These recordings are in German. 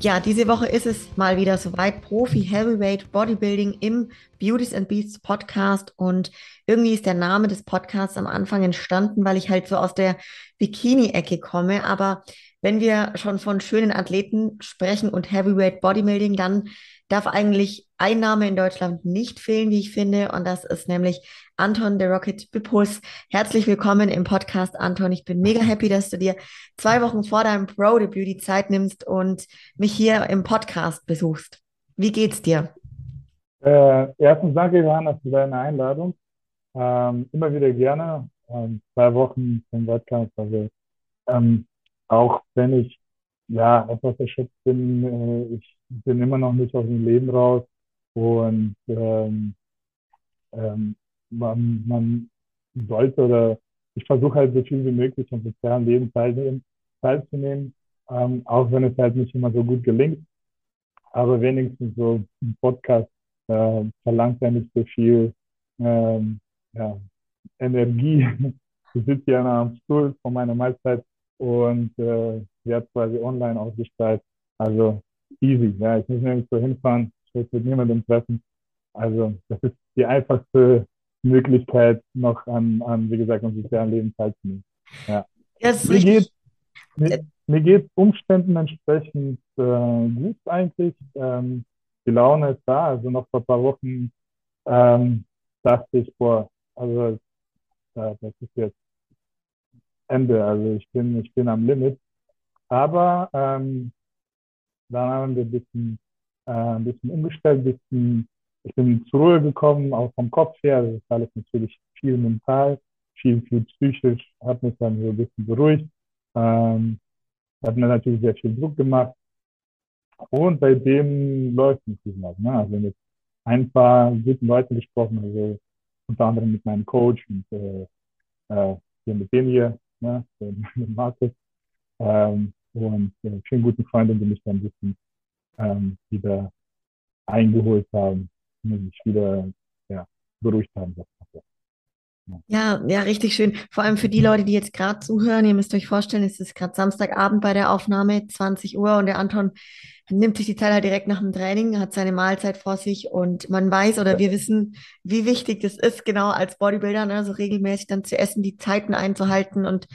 Ja, diese Woche ist es mal wieder soweit. Profi Heavyweight Bodybuilding im Beauties and Beasts Podcast. Und irgendwie ist der Name des Podcasts am Anfang entstanden, weil ich halt so aus der Bikini-Ecke komme. Aber wenn wir schon von schönen Athleten sprechen und Heavyweight Bodybuilding, dann darf eigentlich ein Name in Deutschland nicht fehlen, wie ich finde. Und das ist nämlich Anton der Rocket Bippus. Herzlich willkommen im Podcast, Anton. Ich bin mega happy, dass du dir zwei Wochen vor deinem Pro-Debüt die Zeit nimmst und mich hier im Podcast besuchst. Wie geht's dir? Äh, erstens danke, Johanna, für deine Einladung. Ähm, immer wieder gerne. Ähm, zwei Wochen zum Wettkampf. Also, ähm, auch wenn ich ja etwas erschöpft bin, äh, ich bin immer noch nicht aus dem Leben raus und ähm, ähm, man, man sollte oder ich versuche halt so viel wie möglich am sozialen Leben teilnehmen, teilzunehmen, ähm, auch wenn es halt nicht immer so gut gelingt. Aber wenigstens so ein Podcast äh, verlangt ja nicht so viel ähm, ja, Energie. Ich sitze ja am Stuhl von meiner Mahlzeit und äh, werde quasi online ausgestrahlt. Also easy. Ja, ich muss nirgendwo hinfahren, ich muss mit niemandem treffen. Also das ist die einfachste Möglichkeit, noch an, an wie gesagt, am sozialen Leben teilzunehmen. Ja. Das mir geht mir, mir geht Umständen entsprechend äh, gut eigentlich. Ähm, die Laune ist da. Also noch vor ein paar Wochen ähm, dachte ich, boah, also äh, das ist jetzt Ende. Also ich bin, ich bin am Limit. Aber ähm, dann haben wir ein bisschen, äh, ein bisschen umgestellt, ein bisschen, ich bin zur Ruhe gekommen, auch vom Kopf her. Das ist alles natürlich viel mental, viel, viel psychisch, hat mich dann so ein bisschen beruhigt. Ähm, hat mir natürlich sehr viel Druck gemacht. Und seitdem läuft es nicht mehr. Ne? Also mit ein paar guten Leuten gesprochen, also unter anderem mit meinem Coach und äh, äh, hier mit dem hier, ne? mit Markus. Ähm, und äh, vielen guten Freunden, die mich dann ein bisschen ähm, wieder eingeholt haben, mich wieder ja, beruhigt haben. Ja, ja, richtig schön. Vor allem für die Leute, die jetzt gerade zuhören. Ihr müsst euch vorstellen, es ist gerade Samstagabend bei der Aufnahme, 20 Uhr, und der Anton nimmt sich die Zeit halt direkt nach dem Training, hat seine Mahlzeit vor sich und man weiß oder wir wissen, wie wichtig das ist, genau als Bodybuilder, ne, so regelmäßig dann zu essen, die Zeiten einzuhalten und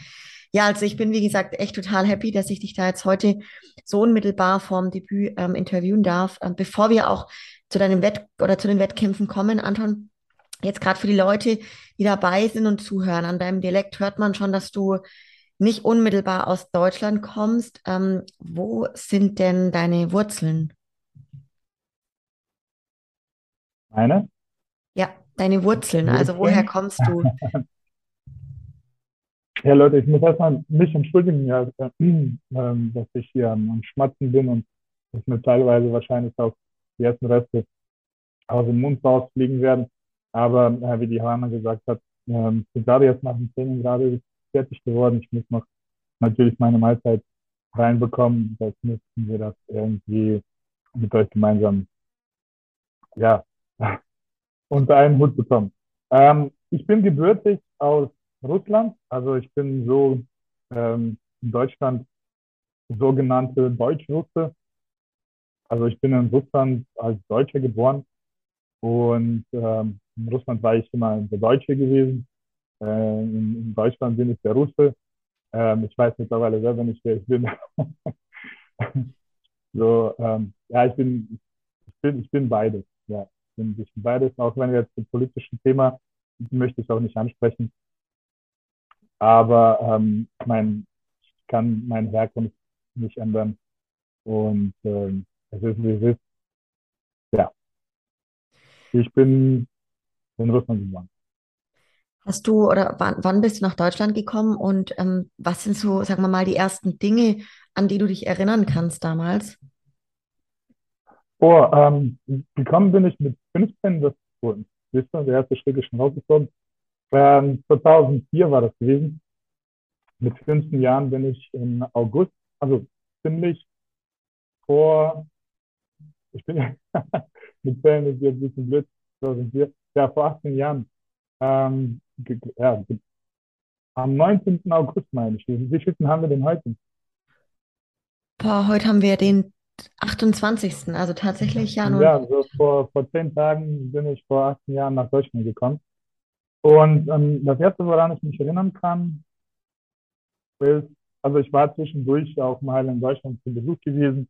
ja, also ich bin, wie gesagt, echt total happy, dass ich dich da jetzt heute so unmittelbar vorm Debüt ähm, interviewen darf. Ähm, bevor wir auch zu deinem Wett oder zu den Wettkämpfen kommen, Anton, jetzt gerade für die Leute, die dabei sind und zuhören, an deinem Dialekt hört man schon, dass du nicht unmittelbar aus Deutschland kommst. Ähm, wo sind denn deine Wurzeln? Meine? Ja, deine Wurzeln. Also woher kommst du? Ja, Leute, ich muss erstmal mich entschuldigen, ja, äh, äh, dass ich hier am, Schmatzen bin und dass mir teilweise wahrscheinlich auch die ersten Reste aus dem Mund rausfliegen werden. Aber äh, wie die Hanna gesagt hat, äh, bin gerade jetzt nach dem Training gerade fertig geworden. Ich muss noch natürlich meine Mahlzeit reinbekommen. Das müssten wir das irgendwie mit euch gemeinsam ja, unter einen Hut bekommen. Ähm, ich bin gebürtig aus Russland. Also ich bin so ähm, in Deutschland sogenannte Deutschrusse. Also ich bin in Russland als Deutscher geboren und ähm, in Russland war ich immer der Deutsche gewesen. Äh, in, in, Deutschland bin ich der Russe. Ähm, ich weiß mittlerweile selber nicht, wer ich bin. so, ähm, ja, ich bin, ich bin, ich bin beides. Ja, ich bin, ich bin beides. Auch wenn wir jetzt das politische Thema möchte ich auch nicht ansprechen. Aber ähm, mein, ich kann meine Herkunft nicht ändern. Und ähm, es ist, wie es ist. Ja. Ich bin in Russland geboren. Hast du oder wann, wann bist du nach Deutschland gekommen und ähm, was sind so, sagen wir mal, die ersten Dinge, an die du dich erinnern kannst damals? Oh, ähm, gekommen bin ich mit 15, das ihr, der erste Schritt ist schon rausgekommen. Ähm, 2004 war das gewesen. Mit 15 Jahren bin ich im August, also ziemlich vor, ich bin mit Zellen ist jetzt ein bisschen blöd, 2004, ja, vor 18 Jahren, ähm, ja, am 19. August meine ich. Wie viel haben wir denn heute? Boah, heute haben wir den 28. Also tatsächlich ja nur. Ja, so vor, vor zehn Tagen bin ich vor 18 Jahren nach Deutschland gekommen. Und ähm, das erste, woran ich mich erinnern kann, ist, also ich war zwischendurch auch mal in Deutschland zu Besuch gewesen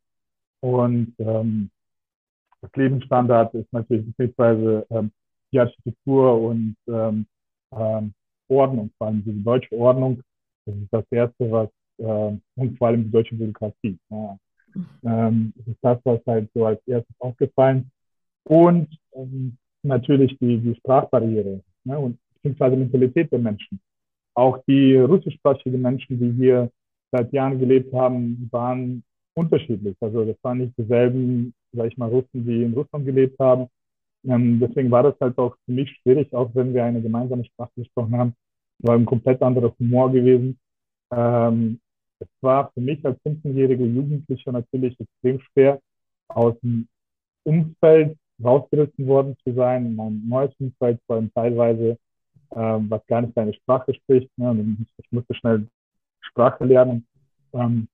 und ähm, das Lebensstandard ist natürlich beziehungsweise ähm, die Architektur und ähm, ähm, Ordnung, vor allem die deutsche Ordnung. Das ist das Erste, was, äh, und vor allem die deutsche Bürokratie. Ja. Ähm, das ist das, was halt so als erstes aufgefallen. Und ähm, natürlich die, die Sprachbarriere ne, und beziehungsweise Mentalität der Menschen. Auch die russischsprachigen Menschen, die hier seit Jahren gelebt haben, waren unterschiedlich. Also das waren nicht dieselben, sag ich mal, Russen, die in Russland gelebt haben. Ähm, deswegen war das halt auch für mich schwierig, auch wenn wir eine gemeinsame Sprache gesprochen haben, war ein komplett anderer Humor gewesen. Ähm, es war für mich als 15-jähriger Jugendlicher natürlich extrem schwer, aus dem Umfeld rausgerissen worden zu sein, mein neues Umfeld, vor allem teilweise, ähm, was gar nicht seine Sprache spricht. Ne? Ich musste schnell Sprache lernen. Ähm,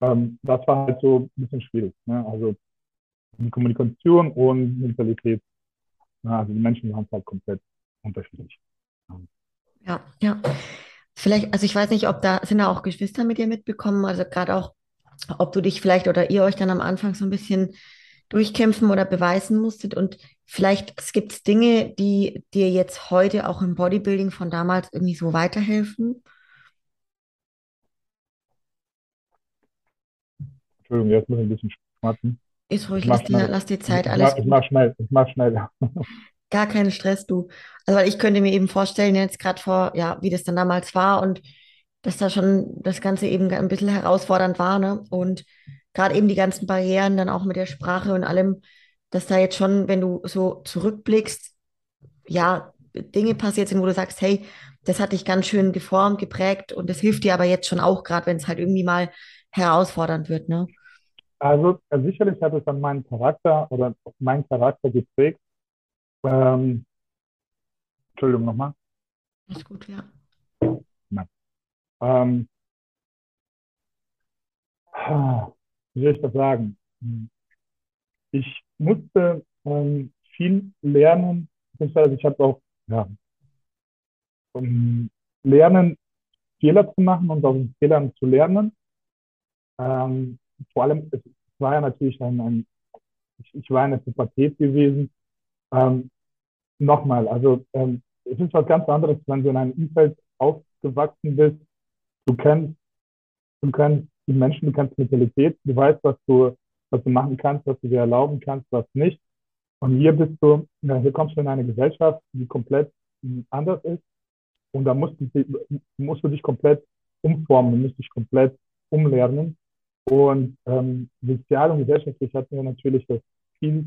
ähm, das war halt so ein bisschen schwierig. Ne? Also die Kommunikation und Mentalität. Ne? Also die Menschen waren halt komplett unterschiedlich. Ja, ja. Vielleicht, also ich weiß nicht, ob da, sind da auch Geschwister mit dir mitbekommen, also gerade auch, ob du dich vielleicht oder ihr euch dann am Anfang so ein bisschen durchkämpfen oder beweisen musstet und vielleicht gibt es Dinge, die dir jetzt heute auch im Bodybuilding von damals irgendwie so weiterhelfen? Entschuldigung, jetzt muss ich ein bisschen schmatzen. Ist ruhig, lass dir, lass dir Zeit, ich alles mach, ich mach schnell, ich mach schnell. Gar keinen Stress, du. Also, weil ich könnte mir eben vorstellen, jetzt gerade vor, ja, wie das dann damals war und dass da schon das Ganze eben ein bisschen herausfordernd war, ne? Und gerade eben die ganzen Barrieren dann auch mit der Sprache und allem, dass da jetzt schon, wenn du so zurückblickst, ja, Dinge passiert sind, wo du sagst, hey, das hat dich ganz schön geformt, geprägt und das hilft dir aber jetzt schon auch, gerade wenn es halt irgendwie mal herausfordernd wird, ne? Also sicherlich hat es dann meinen Charakter oder meinen Charakter geprägt, ähm, Entschuldigung nochmal. Ist gut, ja. Nein. Ähm, wie soll ich das sagen? Ich musste ähm, viel lernen, beziehungsweise ich habe auch ja, um, lernen, Fehler zu machen und aus den Fehlern zu lernen. Ähm, vor allem, es war ja natürlich ein, ein ich, ich war in der Pubertät gewesen ähm, Nochmal, also ähm, es ist was ganz anderes, wenn du in einem Umfeld aufgewachsen bist. Du kennst, du kennst die Menschen, du kennst Mentalität, du weißt, was du, was du machen kannst, was du dir erlauben kannst, was nicht. Und hier bist du, ja, hier kommst du in eine Gesellschaft, die komplett anders ist. Und da musst du, musst du dich komplett umformen, du musst dich komplett umlernen. Und ähm, sozial und gesellschaftlich hatten wir natürlich das viel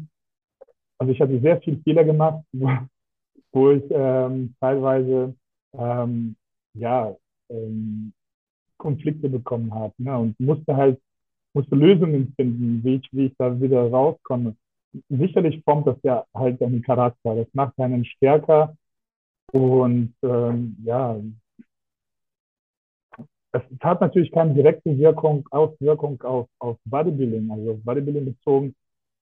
also ich hatte sehr viel Fehler gemacht, wo ich ähm, teilweise ähm, ja, ähm, Konflikte bekommen habe ne? und musste halt musste Lösungen finden, wie ich, wie ich da wieder rauskomme. Sicherlich formt das ja halt deinen Charakter. Das macht einen stärker und ähm, ja, es hat natürlich keine direkte Wirkung, Auswirkung auf, auf Bodybuilding, also Bodybuilding bezogen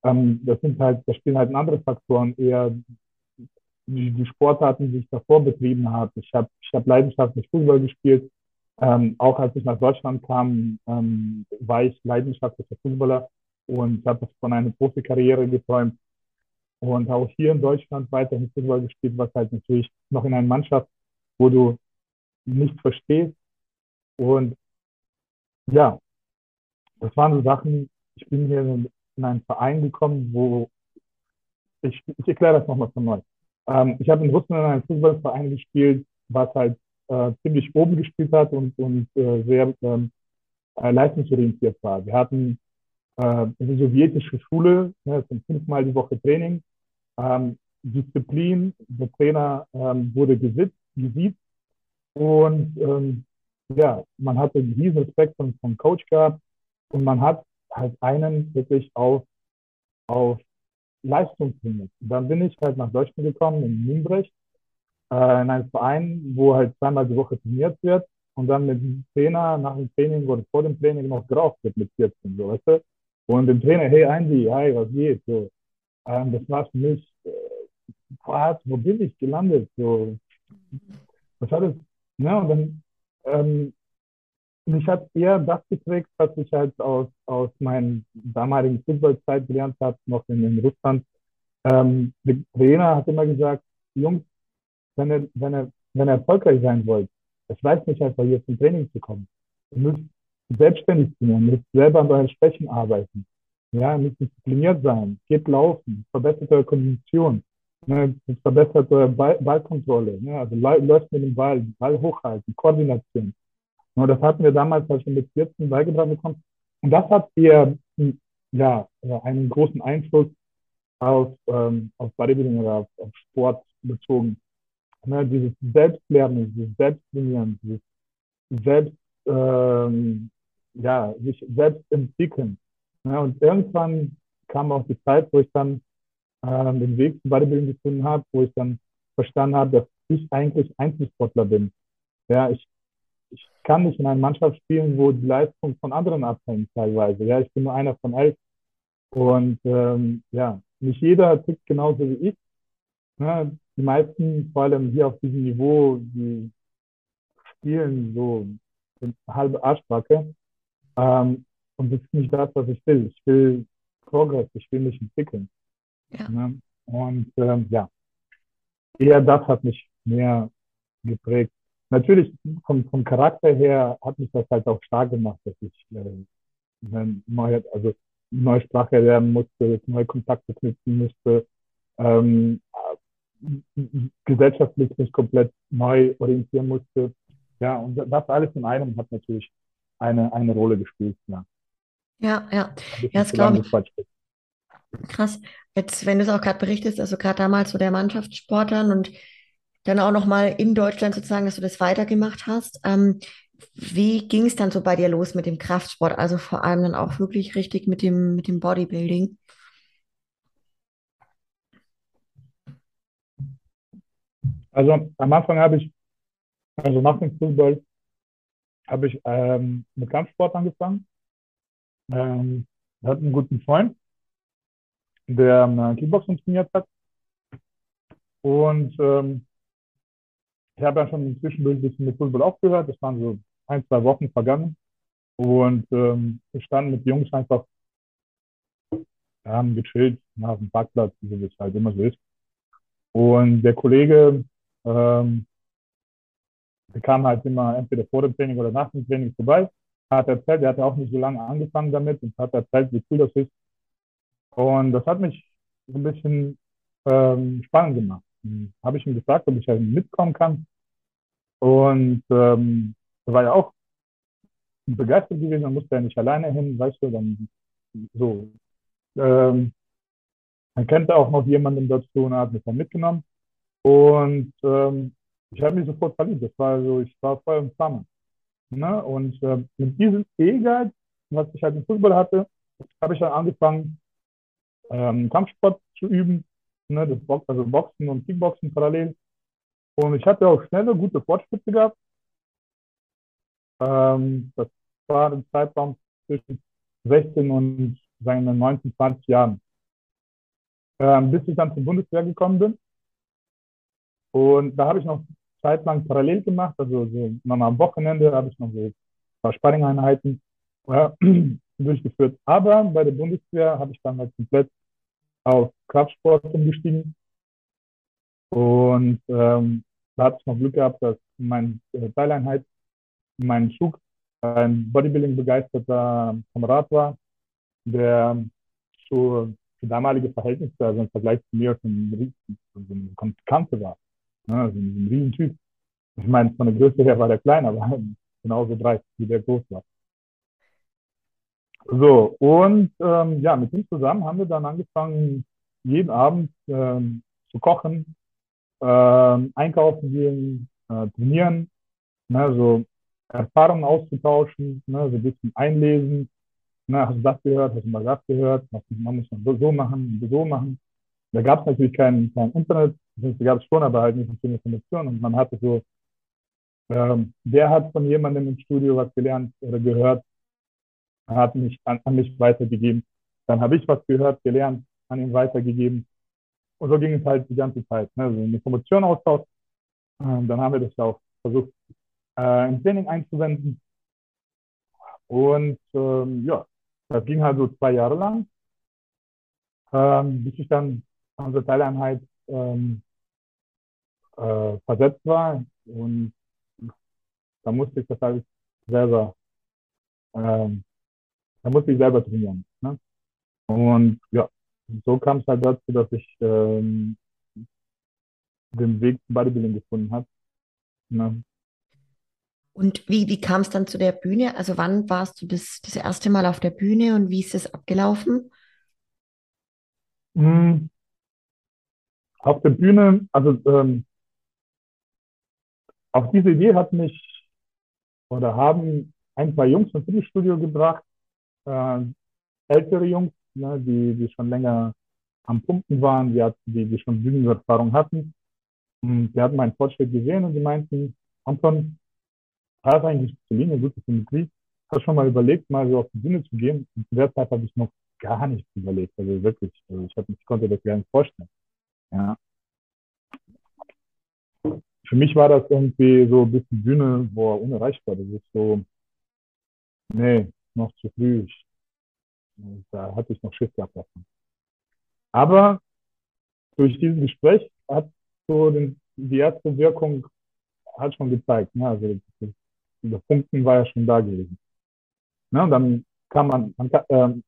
ähm, das sind halt, da spielen halt andere Faktoren eher die, die Sportarten, die ich davor betrieben habe. Ich habe ich hab leidenschaftlich Fußball gespielt. Ähm, auch als ich nach Deutschland kam, ähm, war ich leidenschaftlicher Fußballer und habe von einer Profikarriere geträumt. Und auch hier in Deutschland weiterhin Fußball gespielt, was halt natürlich noch in einer Mannschaft, wo du nicht verstehst. Und ja, das waren so Sachen, ich bin hier in einen Verein gekommen, wo ich, ich erkläre das nochmal von neu. Ähm, ich habe in Russland in einem Fußballverein gespielt, was halt äh, ziemlich oben gespielt hat und, und äh, sehr ähm, äh, leistungsorientiert war. Wir hatten äh, eine sowjetische Schule, ne, fünfmal die Woche Training, ähm, Disziplin, der Trainer ähm, wurde gesitzt, gesiezt und ähm, ja, man hatte diesen Respekt vom, vom Coach gehabt und man hat halt einen wirklich auf, auf Leistung trainiert. Dann bin ich halt nach Deutschland gekommen, in Nürnberg, äh, in einem Verein, wo halt zweimal die Woche trainiert wird und dann mit dem Trainer nach dem Training oder vor dem Training noch geraucht wird mit 14, so, weißt du? Und dem Trainer, hey Andy, hi, was geht? So, ähm, das war für mich, äh, was, wo bin ich gelandet? So, was hat es? Ja, und dann, ähm, mich hat eher das geprägt, was ich halt aus, aus meinen damaligen Fußballzeit gelernt habe, noch in, in Russland. Ähm, der Trainer hat immer gesagt, Jungs, wenn ihr, wenn ihr, wenn ihr erfolgreich sein wollt, es reicht nicht einfach hier zum Training zu kommen. Ihr müsst selbstständig sein, ihr müsst selber an euren Schwächen arbeiten. Ja, ihr müsst diszipliniert sein, geht laufen, verbessert eure Kondition, ne, verbessert eure Ball, Ballkontrolle, ne, also läuft mit dem Ball, Ball hochhalten, Koordination. Und das hatten wir damals halt schon mit 14 beigebracht bekommen. Und das hat eher ja, einen großen Einfluss auf, ähm, auf Bodybuilding oder auf, auf Sport bezogen. Ne, dieses Selbstlernen, dieses Selbsttrainieren, dieses Selbst, ähm, ja, sich selbst entwickeln. Ne, und irgendwann kam auch die Zeit, wo ich dann ähm, den Weg zum Bodybuilding gefunden habe, wo ich dann verstanden habe, dass ich eigentlich Einzelsportler bin. Ja, ich ich kann nicht in einer Mannschaft spielen, wo die Leistung von anderen abhängt teilweise. Ja, ich bin nur einer von elf. Und ähm, ja, nicht jeder tickt genauso wie ich. Ja, die meisten, vor allem hier auf diesem Niveau, die spielen so halbe Arschbacke. Ähm, und das ist nicht das, was ich will. Ich will Progress, ich will mich entwickeln. Ja. ja. Und ähm, ja, eher das hat mich mehr geprägt natürlich vom, vom Charakter her hat mich das halt auch stark gemacht, dass ich äh, eine neue, also neue Sprache lernen musste, neue Kontakte knüpfen musste, ähm, gesellschaftlich mich komplett neu orientieren musste. Ja, und das alles in einem hat natürlich eine, eine Rolle gespielt. Ja, ja, ja, ja das glaube ich. Krass. Jetzt, wenn du es auch gerade berichtest, also gerade damals so der Mannschaftssportlern und dann auch nochmal in Deutschland sozusagen, dass du das weitergemacht hast. Ähm, wie ging es dann so bei dir los mit dem Kraftsport? Also vor allem dann auch wirklich richtig mit dem, mit dem Bodybuilding? Also am Anfang habe ich, also nach dem Fußball, habe ich ähm, mit Kampfsport angefangen. Ähm, hatte einen guten Freund, der ähm, Kickboxing trainiert hat. Und ähm, ich habe ja schon inzwischen ein bisschen mit Fußball aufgehört. Das waren so ein, zwei Wochen vergangen. Und ähm, wir standen mit Jungs einfach, haben gechillt nach dem Parkplatz, wie es halt immer so ist. Und der Kollege, ähm, der kam halt immer entweder vor dem Training oder nach dem Training vorbei, hat erzählt, er hatte auch nicht so lange angefangen damit und hat erzählt, wie cool das ist. Und das hat mich ein bisschen ähm, spannend gemacht habe ich ihn gefragt, ob ich halt mitkommen kann. Und ähm, er war ja auch begeistert gewesen, dann musste er nicht alleine hin, weißt du, dann so. Ähm, dann kennt er auch noch jemanden dazu und hat mich dann mitgenommen. Und ähm, ich habe mich sofort verliebt. Das war so, ich war voll im Flamme. Ne? Und äh, mit diesem Ehrgeiz, was ich halt im Fußball hatte, habe ich dann angefangen, ähm, Kampfsport zu üben ne, das Box, also Boxen und Kickboxen parallel. Und ich hatte auch schnelle, gute Fortschritte gehabt. Ähm, das war im Zeitraum zwischen 16 und seinen 19, 20 Jahren. Ähm, bis ich dann zur Bundeswehr gekommen bin. Und da habe ich noch zeitlang parallel gemacht, also so am Wochenende habe ich noch so ein paar Sparring-Einheiten ja, durchgeführt. Aber bei der Bundeswehr habe ich dann halt komplett auf Kraftsport umgestiegen. Und ähm, da hatte ich noch Glück gehabt, dass mein äh, Teileinheit, mein Schug, ein Bodybuilding begeisterter Kamerad war, der so für damalige Verhältnisse, also im Vergleich zu mir schon eine Kante war. Ne? Also ein Riesentyp. Ich meine, von der Größe her war der klein, aber genauso breit, wie der groß war. So, und ähm, ja, mit ihm zusammen haben wir dann angefangen, jeden Abend ähm, zu kochen, ähm, einkaufen gehen, äh, trainieren, ne, so Erfahrungen auszutauschen, ne, so ein bisschen einlesen. Ne, hast du das gehört, hast du mal das gehört, man muss man so machen, so machen. Da gab es natürlich kein, kein Internet, da gab es schon, aber halt nicht so viel Information und man hatte so, ähm, der hat von jemandem im Studio was gelernt oder gehört, hat mich an, an mich weitergegeben. Dann habe ich was gehört, gelernt, an ihn weitergegeben. Und so ging es halt die ganze Zeit. Ne? Also Information austausch. Ähm, dann haben wir das auch versucht, äh, im Training einzuwenden. Und ähm, ja, das ging halt so zwei Jahre lang, ähm, bis ich dann unsere Teileinheit ähm, äh, versetzt war. Und da musste ich das alles selber, ähm, da musste ich selber trainieren. Ne? Und ja, so kam es halt dazu, dass ich ähm, den Weg zum Bodybuilding gefunden habe. Ne? Und wie, wie kam es dann zu der Bühne? Also wann warst du das, das erste Mal auf der Bühne und wie ist es abgelaufen? Mhm. Auf der Bühne, also ähm, auf diese Idee hat mich oder haben ein, zwei Jungs ins Fitnessstudio gebracht, äh, ältere Jungs, ne, die, die schon länger am Pumpen waren, die, die, die schon Bühnenerfahrung hatten. Und die hatten meinen Fortschritt gesehen und die meinten, Anton, hast eigentlich zu Linie gute Symmetrie. Hast schon mal überlegt, mal so auf die Bühne zu gehen? Und zu der Zeit habe ich noch gar nichts überlegt. Also wirklich, also ich, hab, ich konnte das gar nicht vorstellen. Ja. Für mich war das irgendwie so ein bisschen Bühne, er unerreichbar. Das ist so, nee, noch zu früh. Ich, da hatte ich noch Schiss gehabt davon. Aber durch dieses Gespräch hat so den, die erste Wirkung hat schon gezeigt. Ne? Also der Punkten war ja schon da gewesen. Ne? Und dann kann man, man kann, ähm,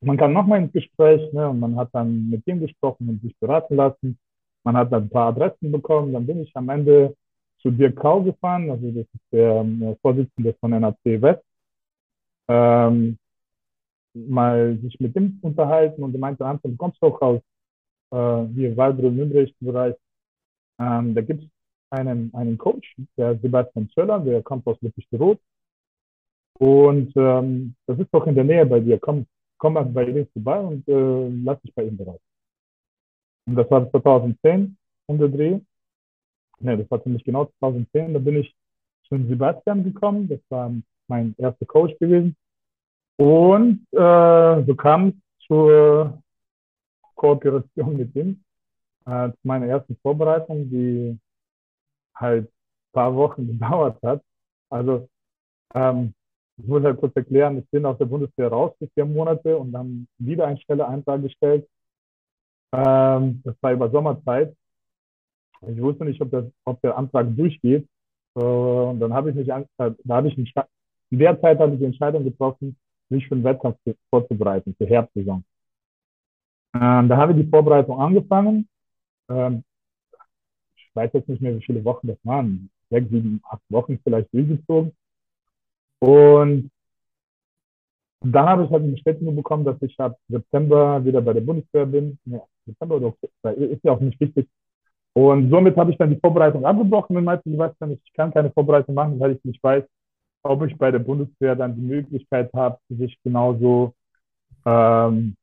man kann nochmal ins Gespräch, ne? und man hat dann mit dem gesprochen und sich beraten lassen. Man hat dann ein paar Adressen bekommen. Dann bin ich am Ende zu Dirk Kau gefahren, also das ist der, der Vorsitzende von NAC West. Ähm, mal sich mit ihm unterhalten und er meinte, Anton, du kommst doch aus äh, hier Waldbrunn-Nürnberg-Bereich. Ähm, da gibt es einen, einen Coach, der Sebastian Zöller, der kommt aus Lüttich-Rot. Und ähm, das ist doch in der Nähe bei dir. Komm, komm mal bei ihm vorbei und äh, lass dich bei ihm bereit. Und das war 2010 um den Dreh. Ne, das war ziemlich genau 2010. Da bin ich zu Sebastian gekommen. Das war mein erster Coach gewesen. Und äh, so kam es zur Kooperation mit ihm. Äh, zu meiner ersten Vorbereitung, die halt ein paar Wochen gedauert hat. Also ähm, ich muss halt kurz erklären, ich bin aus der Bundeswehr raus für vier Monate und dann wieder einen Stelleantrag gestellt. Ähm, das war über Sommerzeit. Ich wusste nicht, ob, das, ob der Antrag durchgeht. Äh, und dann habe ich mich, da habe ich in der Zeit habe ich die Entscheidung getroffen, mich für den Wettkampf vorzubereiten, für Herbstsaison. Ähm, da habe ich die Vorbereitung angefangen. Ähm, weiß jetzt nicht mehr, wie viele Wochen das waren, sechs, sieben, acht Wochen vielleicht durchgezogen. Und dann habe ich halt eine Bestätigung bekommen, dass ich ab September wieder bei der Bundeswehr bin. September oder Oktober, ist ja auch nicht wichtig. Und somit habe ich dann die Vorbereitung abgebrochen und meinte, ich weiß dann, ich kann keine Vorbereitung machen, weil ich nicht weiß, ob ich bei der Bundeswehr dann die Möglichkeit habe, sich genauso ähm,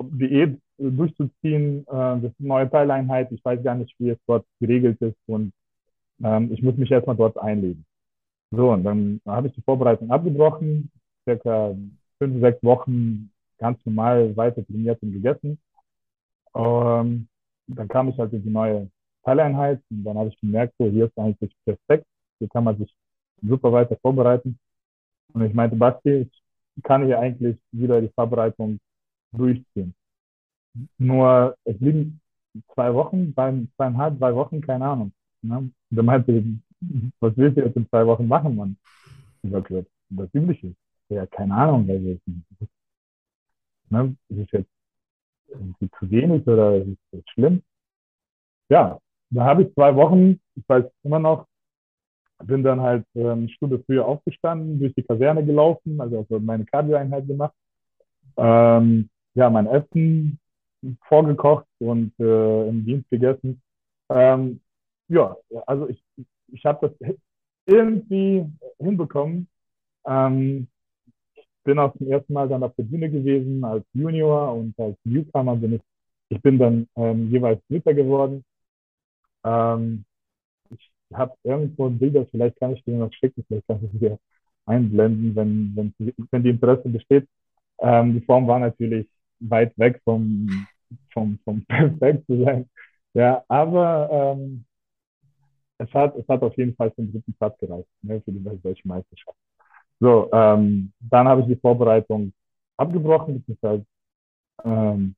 Diät durchzuziehen. Äh, das ist eine neue Teileinheit. Ich weiß gar nicht, wie es dort geregelt ist und ähm, ich muss mich erstmal dort einlegen. So, und dann habe ich die Vorbereitung abgebrochen, circa fünf, sechs Wochen ganz normal weiter trainiert und gegessen. Ähm, dann kam ich halt in die neue Teileinheit und dann habe ich gemerkt, so hier ist eigentlich perfekt, hier kann man sich super weiter vorbereiten. Und ich meinte, Basti, ich kann hier eigentlich wieder die Vorbereitung durchziehen. Nur es liegen zwei Wochen, zweieinhalb, drei Wochen, keine Ahnung. Ne? Der meinte, was willst du jetzt in zwei Wochen machen, Mann? Ich sagte, das Übliche. Ja, keine Ahnung, also, ne? ist es jetzt irgendwie zu wenig oder ist es schlimm? Ja, da habe ich zwei Wochen, ich weiß immer noch, bin dann halt ähm, eine Stunde früher aufgestanden, durch die Kaserne gelaufen, also, meine Cardio-Einheit gemacht. Ähm, ja, mein Essen vorgekocht und äh, im Dienst gegessen. Ähm, ja, also ich, ich habe das irgendwie hinbekommen. Ähm, bin auch zum ersten Mal dann auf der Bühne gewesen als Junior und als Newcomer bin ich, ich bin dann ähm, jeweils Dritter geworden. Ähm, ich habe irgendwo Bilder, vielleicht kann ich dir noch schicken, vielleicht kann ich dir einblenden, wenn, wenn, wenn die Interesse besteht. Ähm, die Form war natürlich weit weg vom, vom, vom perfekt zu sein. Ja, aber ähm, es, hat, es hat auf jeden Fall den dritten Platz gereicht, ne, für die deutsche Meisterschaft. So, ähm, dann habe ich die Vorbereitung abgebrochen, beziehungsweise ähm,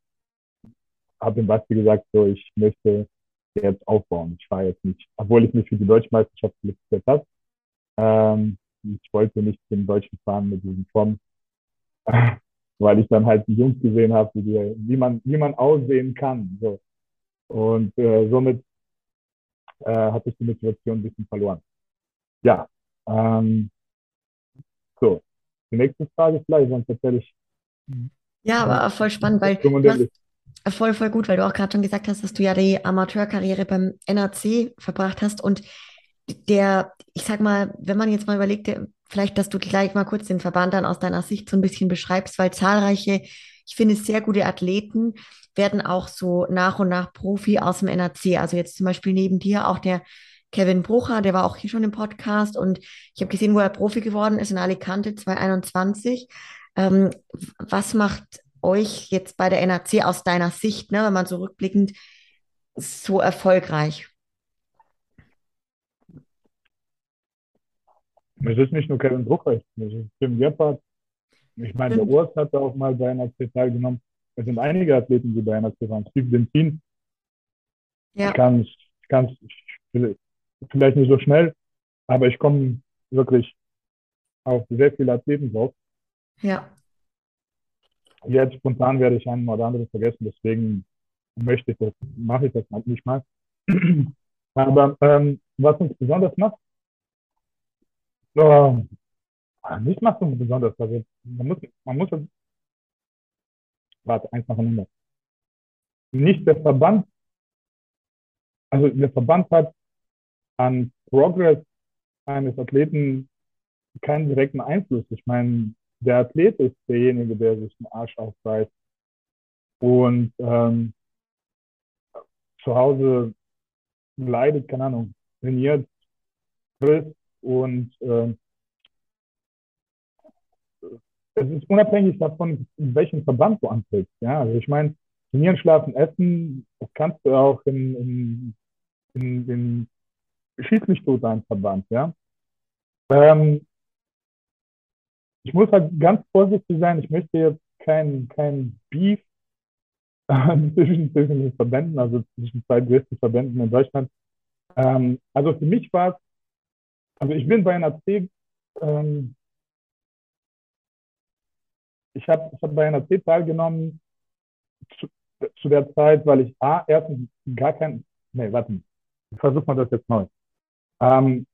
habe dem Basti gesagt, so, ich möchte jetzt aufbauen. Ich war jetzt nicht, obwohl ich mich für die deutsche Meisterschaft qualifiziert habe. Ähm, ich wollte nicht den Deutschen fahren mit diesem Form, weil ich dann halt die Jungs gesehen habe, wie, wie, man, wie man aussehen kann. So. Und äh, somit äh, hatte ich die Motivation ein bisschen verloren. Ja, ähm, so. Die nächste Frage vielleicht, sonst erzähle ich. Ja, aber voll spannend, weil du hast, voll, voll gut, weil du auch gerade schon gesagt hast, dass du ja die Amateurkarriere beim NAC verbracht hast und der, ich sag mal, wenn man jetzt mal überlegt, der, vielleicht, dass du gleich mal kurz den Verband dann aus deiner Sicht so ein bisschen beschreibst, weil zahlreiche, ich finde, sehr gute Athleten werden auch so nach und nach Profi aus dem NAC. Also jetzt zum Beispiel neben dir auch der Kevin Brucher, der war auch hier schon im Podcast und ich habe gesehen, wo er Profi geworden ist in Alicante 2021. Ähm, was macht euch jetzt bei der NAC aus deiner Sicht, ne, wenn man so rückblickend so erfolgreich? Es ist nicht nur Kevin Brucker, es ist Tim Gebhardt. Ich meine, der Urs hat auch mal bei einer C teilgenommen. Es sind einige Athleten, die bei einer C waren. Steve Dentin. Ja. Ich kann es vielleicht nicht so schnell, aber ich komme wirklich auf sehr viele Athleten drauf. Ja. Jetzt spontan werde ich einen oder anderen vergessen, deswegen möchte ich das, mache ich das nicht mal. aber ähm, was uns besonders macht, äh, nicht macht uns besonders. Also man muss, man muss, warte, eins nacheinander. Nicht der Verband, also der Verband hat an Progress eines Athleten keinen direkten Einfluss. Ich meine, der Athlet ist derjenige, der sich den Arsch aufreißt und ähm, zu Hause leidet, keine Ahnung, trainiert, frisst, und äh, es ist unabhängig davon, in welchem Verband du antrittst. Ja? Also ich meine, trainieren, schlafen, essen, das kannst du auch in, in, in, in schieß mich tot ein Verband. Ja? Ähm, ich muss halt ganz vorsichtig sein, ich möchte jetzt kein, kein Beef zwischen, zwischen den Verbänden, also zwischen zwei größten Verbänden in Deutschland. Ähm, also für mich war es also ich bin bei einer C, ähm, ich habe ich hab bei einer C teilgenommen zu, zu, der Zeit, weil ich A, erstens gar kein, nee, warte, ich versuche mal das jetzt neu. Ähm,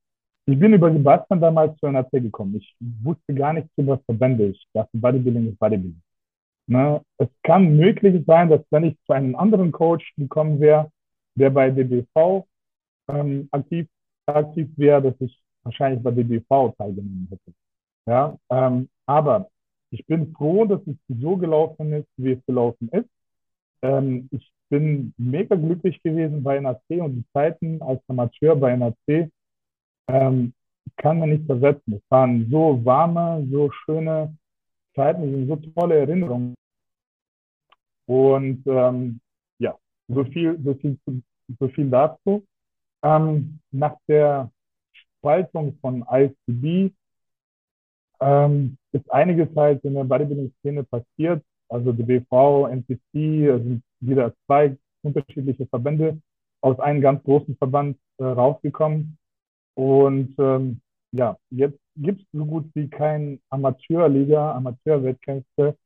ich bin über Sebastian damals zu einer C gekommen. Ich wusste gar nichts über Verbände. Ich dachte, Bodybuilding ist Bodybuilding. Ne? Es kann möglich sein, dass wenn ich zu einem anderen Coach gekommen wäre, der bei DBV ähm, aktiv, aktiv wäre, dass ich wahrscheinlich bei DBV teilgenommen hätte. Ja, ähm, aber ich bin froh, dass es so gelaufen ist, wie es gelaufen ist. Ähm, ich bin mega glücklich gewesen bei NAC und die Zeiten als Amateur bei NAC ähm, kann man nicht versetzen. Es waren so warme, so schöne Zeiten, es sind so tolle Erinnerungen. Und ähm, ja, so viel, so viel, so viel dazu. Ähm, nach der Spaltung von ICB ähm, ist einiges halt in der Bodybuilding-Szene passiert. Also die BV, NPC sind wieder zwei unterschiedliche Verbände aus einem ganz großen Verband äh, rausgekommen. Und ähm, ja, jetzt gibt es so gut wie kein Amateurliga, Amateurwettkämpfe.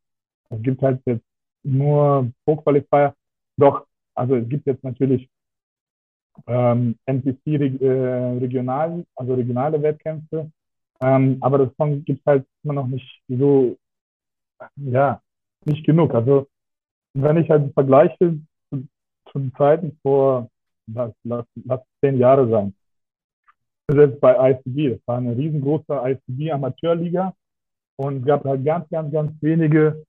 Es gibt halt jetzt nur Pro-Qualifier. Doch, also es gibt jetzt natürlich ähm, NPC äh, regional, also regionale Wettkämpfe. Ähm, aber davon gibt es halt immer noch nicht so, ja, nicht genug. Also wenn ich halt vergleiche zu, zu Zeiten vor, lass, lass, lass zehn Jahre sein, selbst bei ICB, das war eine riesengroße ICB-Amateurliga und es gab halt ganz, ganz, ganz wenige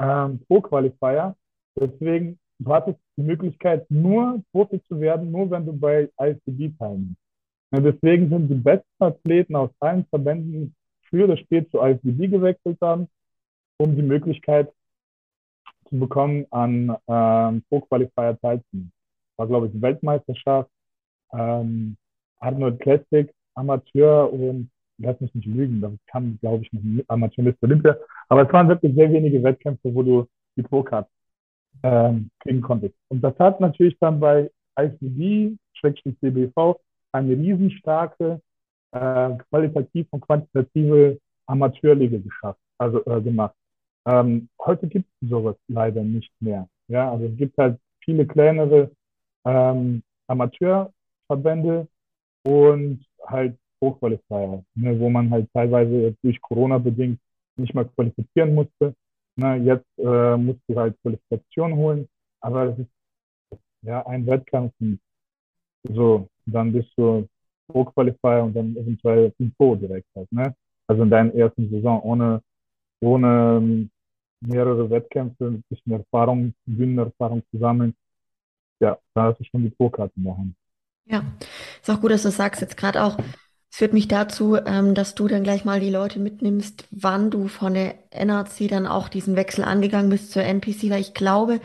ähm, Pro-Qualifier. Deswegen du hattest die Möglichkeit, nur Profi zu werden, nur wenn du bei ICB teilnimmst. Und deswegen sind die besten Athleten aus allen Verbänden früher oder spät zu ICB gewechselt haben, um die Möglichkeit zu bekommen, an ähm, Pro-Qualifier teilzunehmen. War, glaube ich, Weltmeisterschaft, ähm, Arnold Classic, Amateur und lass mich nicht lügen, das kam, glaube ich, noch Amateur Mr. Olympia. Aber es waren wirklich sehr wenige Wettkämpfe, wo du die Pro-Card ähm, kriegen konntest. Und das hat natürlich dann bei Schrägstrich CBV, eine riesenstarke äh, qualitativ und quantitative Amateurliga geschafft, also äh, gemacht. Ähm, heute gibt es sowas leider nicht mehr. Ja, also es gibt halt viele kleinere ähm, Amateurverbände und halt Hochqualifier, ne, wo man halt teilweise durch Corona bedingt nicht mehr qualifizieren musste. Na, jetzt äh, musst du halt Qualifikation holen, aber das ist ja ein Wettkampf so, dann bist du Pro-Qualifier und dann eventuell im Pro direkt halt, ne? Also in deiner ersten Saison ohne, ohne ähm, mehrere Wettkämpfe, ein bisschen Erfahrung, Bühnenerfahrung zusammen. Ja, da hast du schon die Pro-Karte in der Hand. Ja, ist auch gut, dass du sagst, jetzt gerade auch, es führt mich dazu, ähm, dass du dann gleich mal die Leute mitnimmst, wann du von der NRC dann auch diesen Wechsel angegangen bist zur NPC, weil ich glaube,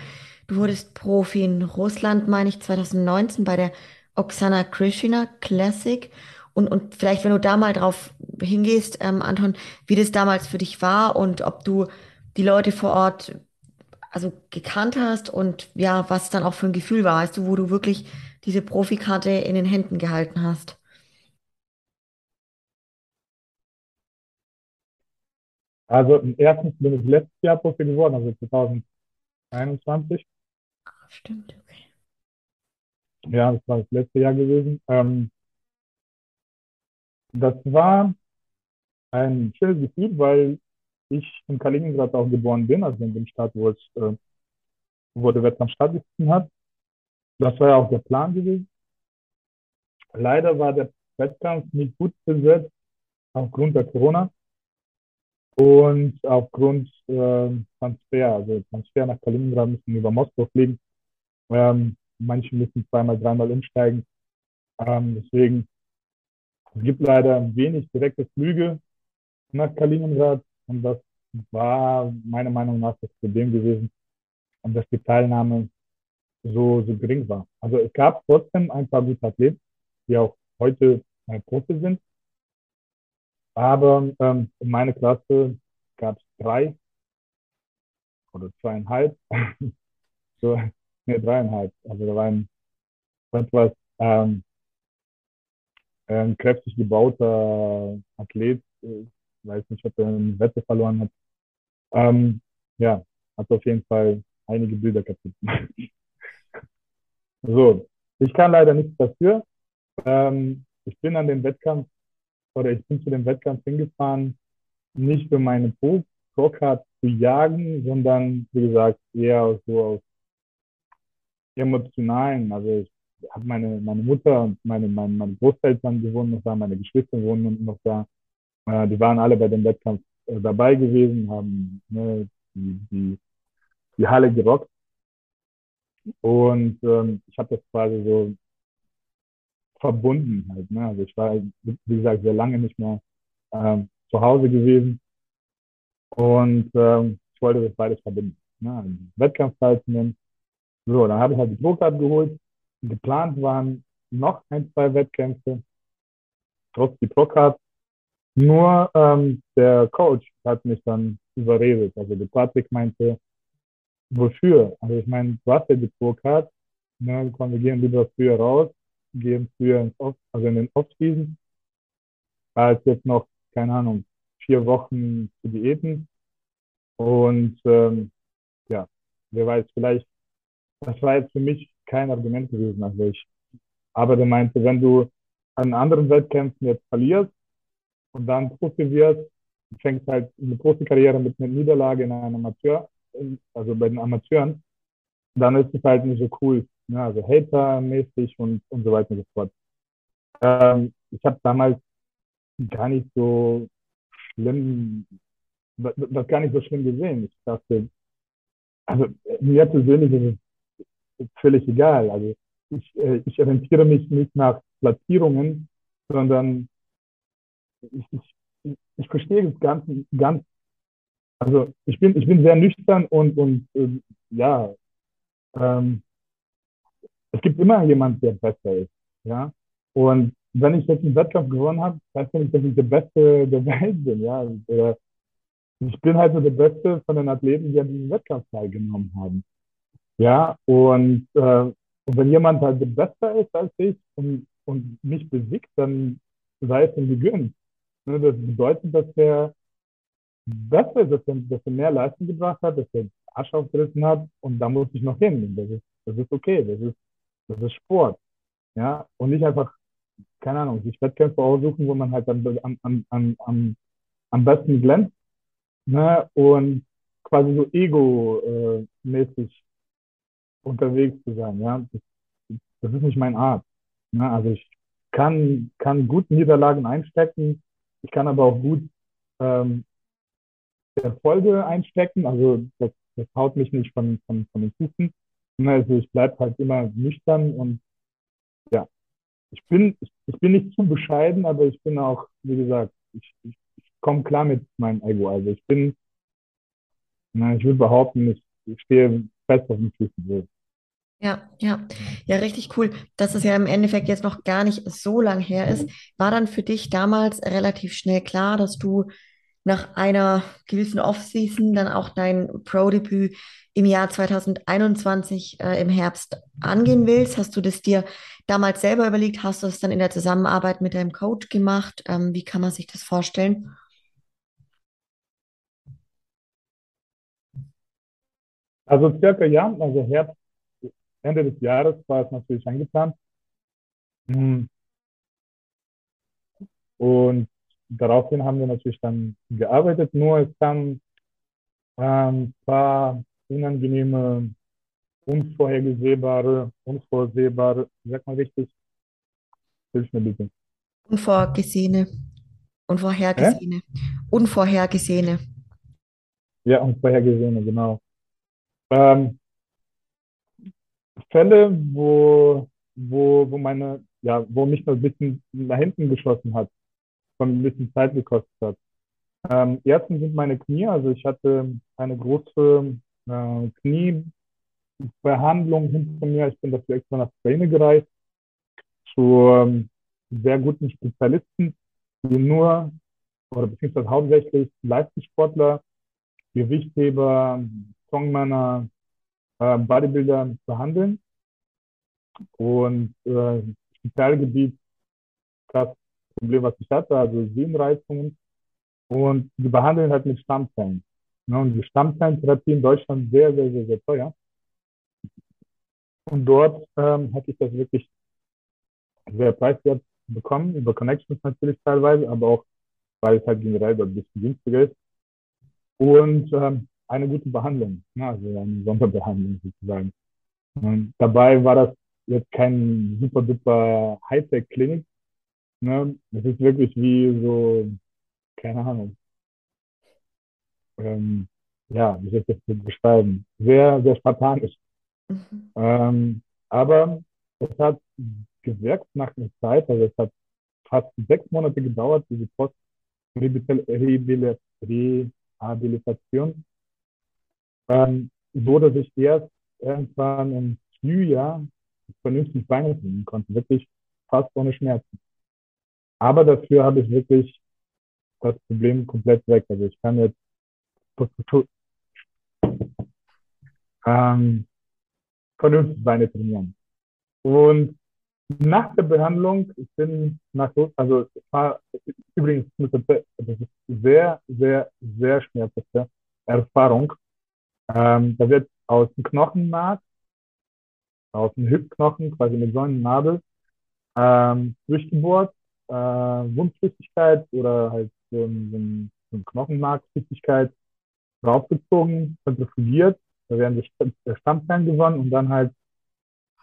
du wurdest Profi in Russland, meine ich, 2019 bei der Oksana Krishina Classic. Und, und vielleicht, wenn du da mal drauf hingehst, ähm, Anton, wie das damals für dich war und ob du die Leute vor Ort also gekannt hast und ja, was dann auch für ein Gefühl war, weißt du, wo du wirklich diese Profikarte in den Händen gehalten hast. Also erstens bin ich letztes Jahr Profi geworden, also 2021. Ach, stimmt, okay. Ja, das war das letzte Jahr gewesen. Ähm, das war ein schönes Gefühl, weil ich in Kaliningrad auch geboren bin, also in dem Stadt, wo es, äh, wo der Wettkampf stattgefunden hat. Das war ja auch der Plan gewesen. Leider war der Wettkampf nicht gut besetzt aufgrund der Corona. Und aufgrund äh, Transfer, also Transfer nach Kaliningrad müssen über Moskau fliegen. Ähm, manche müssen zweimal, dreimal umsteigen. Ähm, deswegen, es gibt leider wenig direkte Flüge nach Kaliningrad und das war meiner Meinung nach das Problem gewesen, dass die Teilnahme so, so gering war. Also es gab trotzdem ein paar gute Athleten, die auch heute äh, Profi sind. Aber ähm, in meiner Klasse gab es drei oder zweieinhalb, so, ne, dreieinhalb. Also da war ein etwas ähm, ein kräftig gebauter Athlet, ich weiß nicht, ob er eine Wette verloren hat. Ähm, ja, hat auf jeden Fall einige Bilder kaputt gemacht. so, ich kann leider nichts dafür. Ähm, ich bin an den Wettkampf oder ich bin zu dem Wettkampf hingefahren, nicht für meine Pro-Card zu jagen, sondern wie gesagt eher so aus emotionalen. Also ich habe meine, meine Mutter und meine, meine, meine Großeltern, die wohnen noch da, meine Geschwister wohnen noch da. Äh, die waren alle bei dem Wettkampf äh, dabei gewesen, haben ne, die, die, die Halle gerockt. Und ähm, ich habe das quasi so verbunden halt. Ne? Also ich war, wie gesagt, sehr lange nicht mehr ähm, zu Hause gewesen und ähm, ich wollte das beides verbinden. Ne? Also Wettkampf teilzunehmen. So, dann habe ich halt die Pro-Card geholt. Geplant waren noch ein, zwei Wettkämpfe, trotz die Pro-Card. Nur ähm, der Coach hat mich dann überredet. Also der Patrick meinte, wofür? Also ich meine, du hast ja Pro-Card, ne, komm, wir gehen lieber früher raus, gehen früher ins Off, also in den Off-Season, als jetzt noch, keine Ahnung, vier Wochen zu diäten. Und ähm, ja, wer weiß, vielleicht, das war jetzt für mich kein Argument gewesen. Also ich Aber der meinte, wenn du an anderen Wettkämpfen jetzt verlierst und dann Profi wirst, fängst halt eine Profikarriere mit einer Niederlage in einem Amateur, also bei den Amateuren, dann ist es halt nicht so cool. Ne? Also Hater-mäßig und, und so weiter und so fort. Ähm, ich habe damals gar nicht so schlimm, das gar nicht so schlimm gesehen. Ich dachte, also mir persönlich ist es völlig egal. Also ich, äh, ich orientiere mich nicht nach Platzierungen, sondern ich, ich, ich verstehe das Ganze ganz, also ich bin, ich bin sehr nüchtern und, und äh, ja, ähm, es gibt immer jemand, der besser ist. Ja? Und wenn ich jetzt einen Wettkampf gewonnen habe, heißt das nicht, dass ich der Beste der Welt bin. Ja? Oder ich bin halt nur der Beste von den Athleten, die an diesem Wettkampf teilgenommen haben. Ja, und, äh, und wenn jemand halt besser ist als ich und, und mich besiegt, dann sei es ihm gegönnt. Ne, das bedeutet, dass er besser dass er, dass er mehr Leistung gebracht hat, dass er Arsch aufgerissen hat und da muss ich noch hin. Das ist, das ist okay, das ist, das ist Sport. Ja, und nicht einfach, keine Ahnung, sich Wettkämpfe aussuchen, wo man halt am, am, am, am, am besten glänzt ne? und quasi so ego-mäßig unterwegs zu sein. Ja? Das, das ist nicht mein Art. Ne? Also ich kann, kann gut Niederlagen einstecken, ich kann aber auch gut ähm, Erfolge einstecken. Also das, das haut mich nicht von, von, von den Füßen. Also ich bleibe halt immer nüchtern und ja, ich bin, ich, ich bin nicht zu bescheiden, aber ich bin auch, wie gesagt, ich, ich komme klar mit meinem Ego. Also ich bin, na, ich würde behaupten, ich, ich stehe fest auf dem Füßen. Ja, ja, ja, richtig cool, dass es ja im Endeffekt jetzt noch gar nicht so lang her ist. War dann für dich damals relativ schnell klar, dass du nach einer gewissen Offseason dann auch dein Pro-Debüt im Jahr 2021 äh, im Herbst angehen willst? Hast du das dir damals selber überlegt? Hast du es dann in der Zusammenarbeit mit deinem Coach gemacht? Ähm, wie kann man sich das vorstellen? Also circa ja, also Herbst, Ende des Jahres war es natürlich eingeplant. Hm. Und daraufhin haben wir natürlich dann gearbeitet, nur es kamen ein paar unangenehme, unvorhergesehbare, unvorsehbare, sag mal richtig, hilf mir bitte. Unvorgesehene, unvorhergesehene, äh? unvorhergesehene. Ja, unvorhergesehene, genau. Ähm, Fälle, wo, wo, wo meine, ja, wo mich das ein bisschen nach hinten geschossen hat, von ein bisschen Zeit gekostet hat. Ähm, erstens sind meine Knie, also ich hatte eine große äh, Kniebehandlung hinter mir. Ich bin dafür extra nach Ukraine gereist zu ähm, sehr guten Spezialisten, die nur oder beziehungsweise hauptsächlich Leistungssportler, Gewichtheber, Strongmänner, äh, Bodybuilder behandeln. Und äh, Spezialgebiet, das Problem, was ich hatte, also Sehnenreizungen. Und die behandeln halt mit Stammzellen. Ne? Und die Stammzellentherapie in Deutschland sehr, sehr, sehr, sehr teuer. Und dort ähm, hatte ich das wirklich sehr preiswert bekommen, über Connections natürlich teilweise, aber auch, weil es halt generell dort ein bisschen günstiger ist. Und ähm, eine gute Behandlung, ne? also eine Sonderbehandlung sozusagen. Und dabei war das jetzt kein super duper Hightech-Klinik. Ne? Das ist wirklich wie so, keine Ahnung. Ähm, ja, wie soll ich das beschreiben? Sehr, sehr spartanisch. Mhm. Ähm, aber es hat gewirkt nach einer Zeit, also es hat fast sechs Monate gedauert, diese Post-Rehabilitation ähm, so, dass ich erst irgendwann im Frühjahr vernünftig Beine konnte, wirklich fast ohne Schmerzen. Aber dafür habe ich wirklich das Problem komplett weg. Also ich kann jetzt ähm, vernünftig Beine trainieren. Und nach der Behandlung, ich bin nach, also es war übrigens das ist sehr, sehr, sehr schmerzhafte Erfahrung. Ähm, da wird aus dem Knochenmark, aus dem Hüftknochen, quasi mit so einem Nabel, ähm, durchgebohrt, äh, Wundflüssigkeit oder halt so, ein, so ein Knochenmarkflüssigkeit raufgezogen, zentrifugiert, da werden die Stammzellen gewonnen und dann halt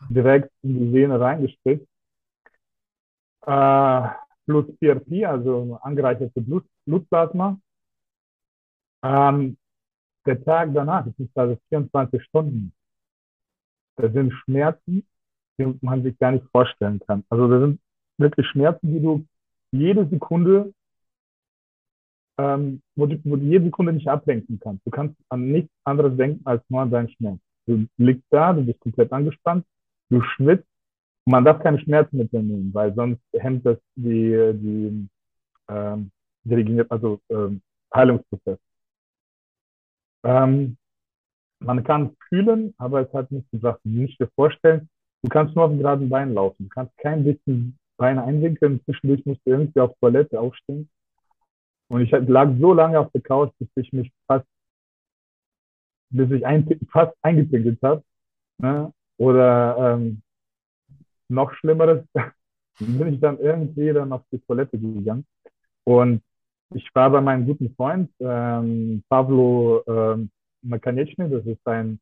direkt in die Sehne reingespritzt. Äh, plus PRP, also angereicherte Blut, Blutplasma. Ähm, der Tag danach, das ist also 24 Stunden, da sind Schmerzen, die man sich gar nicht vorstellen kann. Also da sind wirklich Schmerzen, die du jede Sekunde, ähm, wo, du, wo du jede Sekunde nicht ablenken kannst. Du kannst an nichts anderes denken als nur an deinen Schmerz. Du liegst da, du bist komplett angespannt, du schwitzt. Man darf keine Schmerzen mitnehmen, weil sonst hemmt das die, die, ähm, die also ähm, Heilungsprozess. Ähm, man kann fühlen, aber es hat nichts gesagt. Nicht dir vorstellen, du kannst nur auf dem geraden Bein laufen. Du kannst kein bisschen Beine einwinkeln. Zwischendurch musst du irgendwie auf Toilette aufstehen. Und ich lag so lange auf der Couch, bis ich mich fast, bis ich ein, fast eingepinkelt habe. Ne? Oder ähm, noch Schlimmeres, bin ich dann irgendwie dann auf die Toilette gegangen. Und ich war bei meinem guten Freund, ähm, Pavlo ähm, Makanechny, das ist ein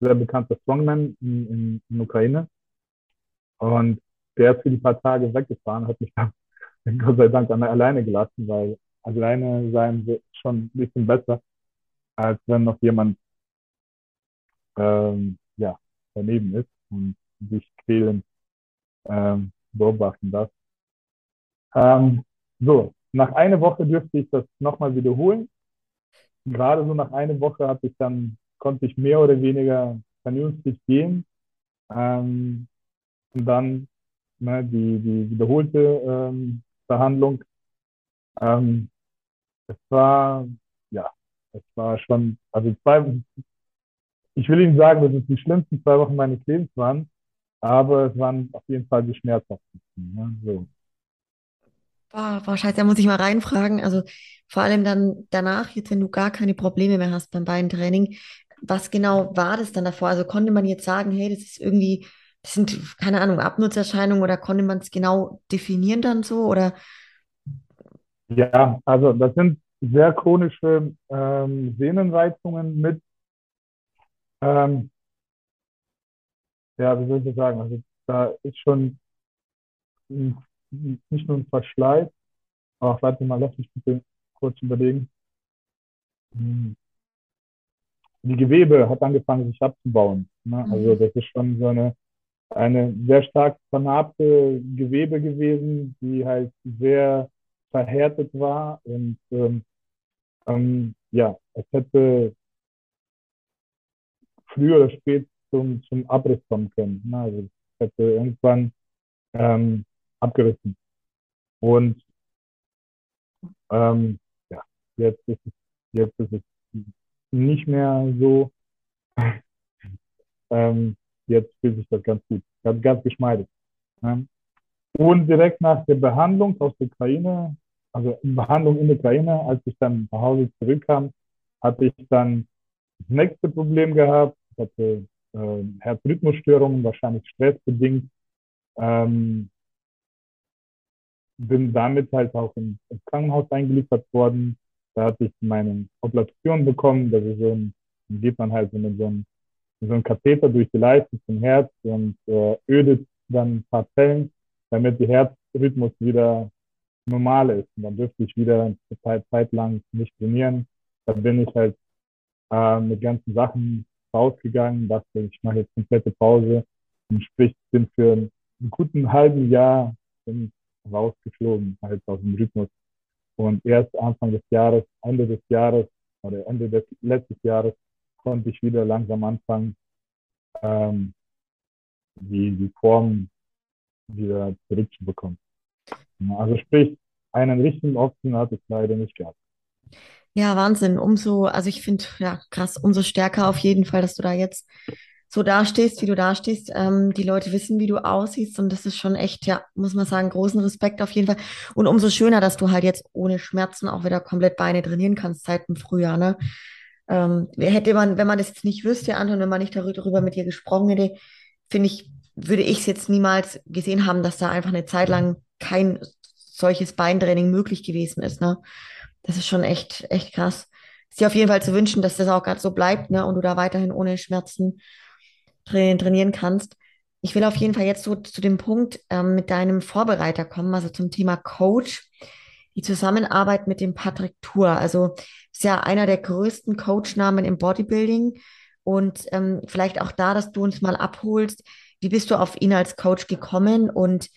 sehr bekannter Strongman in, in, in Ukraine. Und der ist für die paar Tage weggefahren, hat mich dann Gott sei Dank alleine gelassen, weil alleine sein wird schon ein bisschen besser, als wenn noch jemand ähm, ja, daneben ist und sich quälen ähm, beobachten darf. Ähm, so, nach einer Woche dürfte ich das nochmal wiederholen. Gerade so nach einer Woche hatte ich dann, konnte ich mehr oder weniger vernünftig gehen. Ähm, und dann ne, die, die wiederholte ähm, Behandlung. Ähm, es war, ja, es war schon, also zwei, ich will Ihnen sagen, dass es die schlimmsten zwei Wochen meines Lebens waren, aber es waren auf jeden Fall die schmerzhaftesten. Ne? So. Boah, boah, scheiße, da muss ich mal reinfragen. Also vor allem dann danach, jetzt wenn du gar keine Probleme mehr hast beim Beintraining, was genau war das dann davor? Also konnte man jetzt sagen, hey, das ist irgendwie, das sind, keine Ahnung, Abnutzerscheinungen oder konnte man es genau definieren dann so? Oder Ja, also das sind sehr chronische ähm, Sehnenreizungen mit, ähm, ja, wie soll ich das sagen? Also da ist schon ein nicht nur ein Verschleiß. Ach, warte mal, lass mich bitte kurz überlegen. Hm. Die Gewebe hat angefangen, sich abzubauen. Ne? Mhm. Also das ist schon so eine, eine sehr stark vernarbte Gewebe gewesen, die halt sehr verhärtet war und ähm, ähm, ja, es hätte früher oder spät zum, zum Abriss kommen können. Ne? Also es hätte irgendwann ähm, abgerissen. Und ähm, ja, jetzt ist es, jetzt ist es nicht mehr so. ähm, jetzt fühlt sich das ganz gut, ganz, ganz geschmeidig. Und direkt nach der Behandlung aus der Ukraine, also Behandlung in der Ukraine, als ich dann nach Hause zurückkam, hatte ich dann das nächste Problem gehabt. Ich hatte äh, Herzrhythmusstörungen, wahrscheinlich stressbedingt. Ähm, bin damit halt auch ins, Krankenhaus eingeliefert worden. Da hatte ich meine Operation bekommen. Das ist so ein, geht man halt mit so einem, so einem Katheter durch die Leiste zum Herz und äh, ödet dann ein paar Zellen, damit der Herzrhythmus wieder normal ist. Und dann dürfte ich wieder eine Zeit, Zeit lang nicht trainieren. Da bin ich halt äh, mit ganzen Sachen rausgegangen, dachte, ich mache jetzt komplette Pause und sprich, bin für einen guten halben Jahr rausgeflogen, halt aus dem Rhythmus. Und erst Anfang des Jahres, Ende des Jahres oder Ende des letzten Jahres konnte ich wieder langsam anfangen, ähm, die, die Form wieder zurückzubekommen. Also sprich, einen richtigen Option hat es leider nicht gehabt. Ja, Wahnsinn. Umso, also ich finde, ja, krass, umso stärker auf jeden Fall, dass du da jetzt so dastehst, wie du dastehst. Ähm, die Leute wissen, wie du aussiehst und das ist schon echt, ja, muss man sagen, großen Respekt auf jeden Fall. Und umso schöner, dass du halt jetzt ohne Schmerzen auch wieder komplett Beine trainieren kannst seit dem Frühjahr, ne? Ähm, hätte man, wenn man das jetzt nicht wüsste, Anton, wenn man nicht darüber mit dir gesprochen hätte, finde ich, würde ich es jetzt niemals gesehen haben, dass da einfach eine Zeit lang kein solches Beintraining möglich gewesen ist. Ne? Das ist schon echt, echt krass. Ist dir auf jeden Fall zu wünschen, dass das auch gerade so bleibt, ne? Und du da weiterhin ohne Schmerzen trainieren kannst. Ich will auf jeden Fall jetzt so zu dem Punkt ähm, mit deinem Vorbereiter kommen, also zum Thema Coach. Die Zusammenarbeit mit dem Patrick Tour. Also ist ja einer der größten Coachnamen im Bodybuilding. Und ähm, vielleicht auch da, dass du uns mal abholst. Wie bist du auf ihn als Coach gekommen und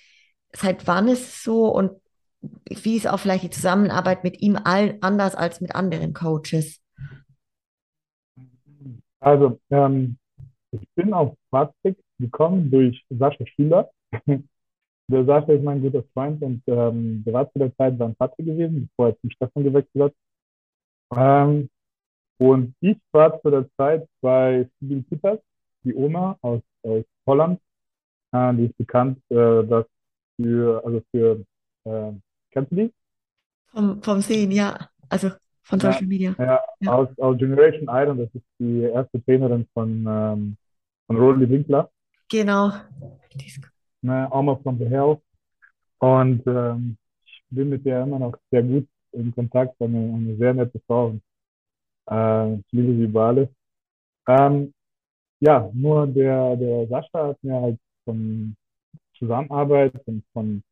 seit wann ist es so und wie ist auch vielleicht die Zusammenarbeit mit ihm all, anders als mit anderen Coaches? Also, ähm, ich bin auf Patrick gekommen durch Sascha Schüler. Der Sascha ist mein guter Freund und ähm, der war zu der Zeit beim Patrick gewesen, bevor er zum Stefan gewechselt hat. Ähm, und ich war zu der Zeit bei Sibyl Peters, die Oma aus, aus Holland. Äh, die ist bekannt, äh, dass für, also für, äh, kennst du die? Vom, vom Sehen, ja. Also von Ja, Social Media. ja, Ja, aus, aus Generation Iron, das ist die erste Trainerin von, ähm, von Roland Winkler, genau. ne, Alma from the Hell. Und ähm, ich bin mit der immer noch sehr gut in Kontakt, eine, eine sehr nette Frau. Äh, ich liebe sie über alles. Ähm, ja, nur der, der Sascha hat mir halt von Zusammenarbeit und von,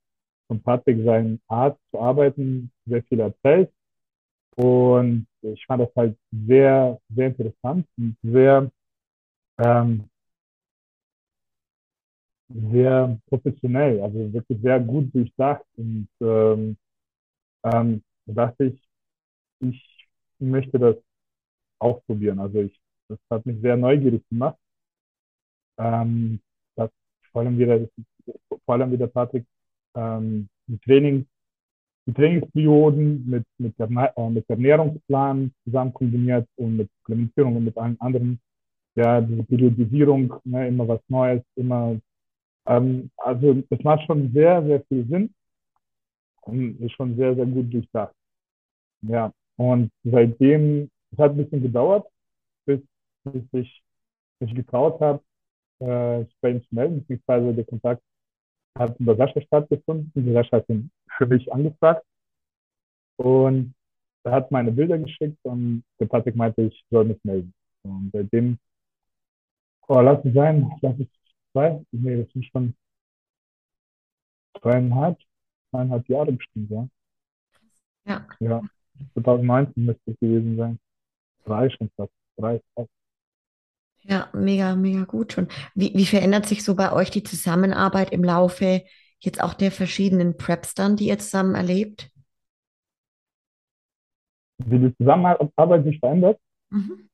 von Patrick seinen Art zu arbeiten sehr viel erzählt. Und ich fand das halt sehr, sehr interessant und sehr, ähm, sehr professionell, also wirklich sehr gut durchdacht. Und ähm, ähm, da dachte ich, ich möchte das auch probieren. Also ich, das hat mich sehr neugierig gemacht. Ähm, dass vor allem wieder, vor allem wieder Patrick, ähm, die Training, die Trainingsperioden mit, mit, der, äh, mit Ernährungsplan zusammen kombiniert und mit Supplementierung und mit allen anderen. Ja, diese Periodisierung, ne, immer was Neues, immer, ähm, also es macht schon sehr, sehr viel Sinn und ist schon sehr, sehr gut durchdacht. Ja, und seitdem, es hat ein bisschen gedauert, bis, bis ich mich getraut habe, äh, bei ihm zu melden, beziehungsweise der Kontakt hat über Sascha stattgefunden. Der Sascha hat ihn für mich angefragt und er hat meine Bilder geschickt und der Patrick meinte, ich soll mich melden. Und seitdem, oh, lass es sein, lass es zwei, nee, das sind schon zweieinhalb, zweieinhalb Jahre bestimmt, ja. Ja. Ja, 2019 müsste es gewesen sein. Drei schon fast, drei, fast. Ja, mega, mega gut schon. Wie, wie verändert sich so bei euch die Zusammenarbeit im Laufe jetzt auch der verschiedenen Preps dann, die ihr zusammen erlebt? Wie die Zusammenarbeit sich verändert? Mhm.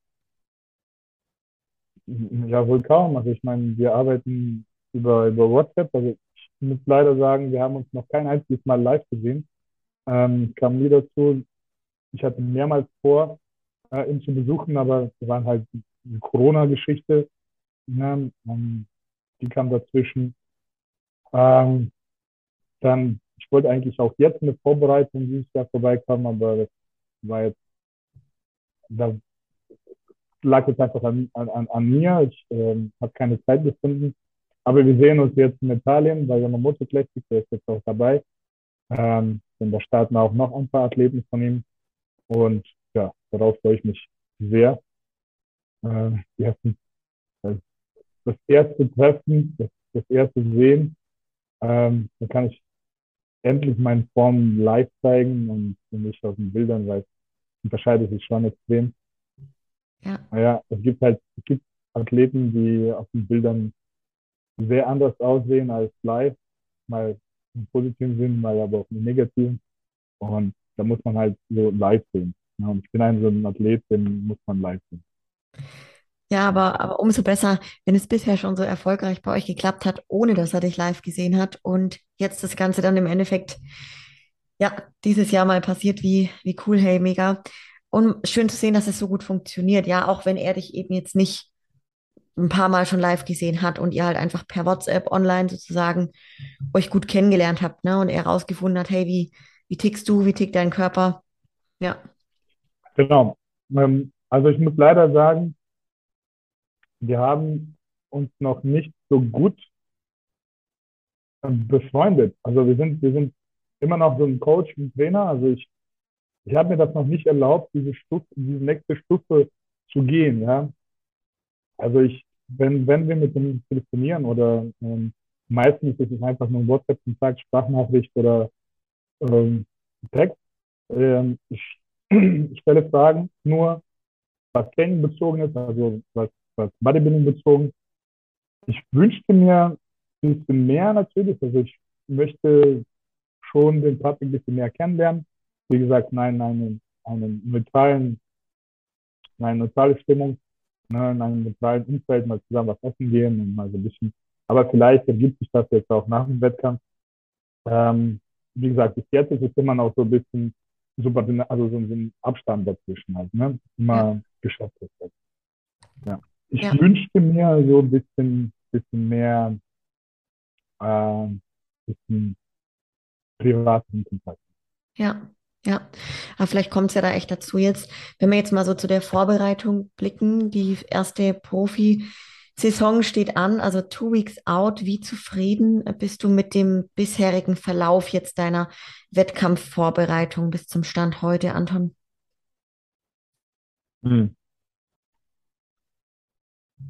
Ja, wohl kaum. Also ich meine, wir arbeiten über, über WhatsApp. Also ich muss leider sagen, wir haben uns noch kein einziges Mal live gesehen. Ähm, kam nie dazu. Ich hatte mehrmals vor, äh, ihn zu besuchen, aber es waren halt die Corona-Geschichte. Ne? Die kam dazwischen. Ähm, dann, ich wollte eigentlich auch jetzt eine Vorbereitung dieses Jahr vorbeikommen, aber das war jetzt, da lag jetzt einfach an, an, an mir. Ich ähm, habe keine Zeit gefunden. Aber wir sehen uns jetzt in Italien bei Yamamoto Classic, der ist jetzt auch dabei. Ähm, und da starten auch noch ein paar Athleten von ihm. Und ja, darauf freue ich mich sehr. Äh, die ersten, das, das erste Treffen, das, das erste Sehen, ähm, da kann ich endlich meine Form live zeigen und nicht auf den Bildern, weil es unterscheidet sich schon extrem. Ja. Naja, es gibt halt, es gibt Athleten, die auf den Bildern sehr anders aussehen als live, mal im positiven Sinn, mal aber auch im negativen. Und da muss man halt so live sehen. Ja, und ich bin ein so ein Athlet, den muss man live sehen. Ja, aber, aber umso besser, wenn es bisher schon so erfolgreich bei euch geklappt hat, ohne dass er dich live gesehen hat und jetzt das Ganze dann im Endeffekt, ja, dieses Jahr mal passiert, wie, wie cool, hey, mega. Und schön zu sehen, dass es so gut funktioniert, ja, auch wenn er dich eben jetzt nicht ein paar Mal schon live gesehen hat und ihr halt einfach per WhatsApp online sozusagen euch gut kennengelernt habt, ne? Und er rausgefunden hat, hey, wie, wie tickst du, wie tickt dein Körper? Ja, Genau. Ähm, also ich muss leider sagen, wir haben uns noch nicht so gut befreundet. Also wir sind, wir sind immer noch so ein Coach, ein Trainer. Also ich, ich habe mir das noch nicht erlaubt, diese Stufe, diese nächste Stufe zu gehen, ja. Also ich, wenn, wenn wir mit dem telefonieren oder ähm, meistens ist es einfach nur ein WhatsApp-Kontakt, Sprachnachricht oder ähm, Text. Ähm, ich, ich stelle Fragen nur, was Training bezogen ist, also was, was Bodybuilding bezogen. Ich wünschte mir ein bisschen mehr natürlich, also ich möchte schon den Patrick ein bisschen mehr kennenlernen. Wie gesagt, nein, einen, einen neutralen, eine neutrale Stimmung, ne, in einem neutralen Umfeld mal zusammen was essen gehen und mal so ein bisschen. Aber vielleicht ergibt sich das jetzt auch nach dem Wettkampf. Ähm, wie gesagt, bis jetzt ist es immer noch so ein bisschen super, also so, ein Abstand dazwischen halt, ne? Immer ja. geschafft ist. Ja. Ich ja. wünschte mir so ein bisschen, bisschen mehr, äh, bisschen privaten Kontakt. Ja, ja, aber vielleicht kommt es ja da echt dazu jetzt, wenn wir jetzt mal so zu der Vorbereitung blicken, die erste Profi-Saison steht an, also two weeks out. Wie zufrieden bist du mit dem bisherigen Verlauf jetzt deiner Wettkampfvorbereitung bis zum Stand heute, Anton? Hm.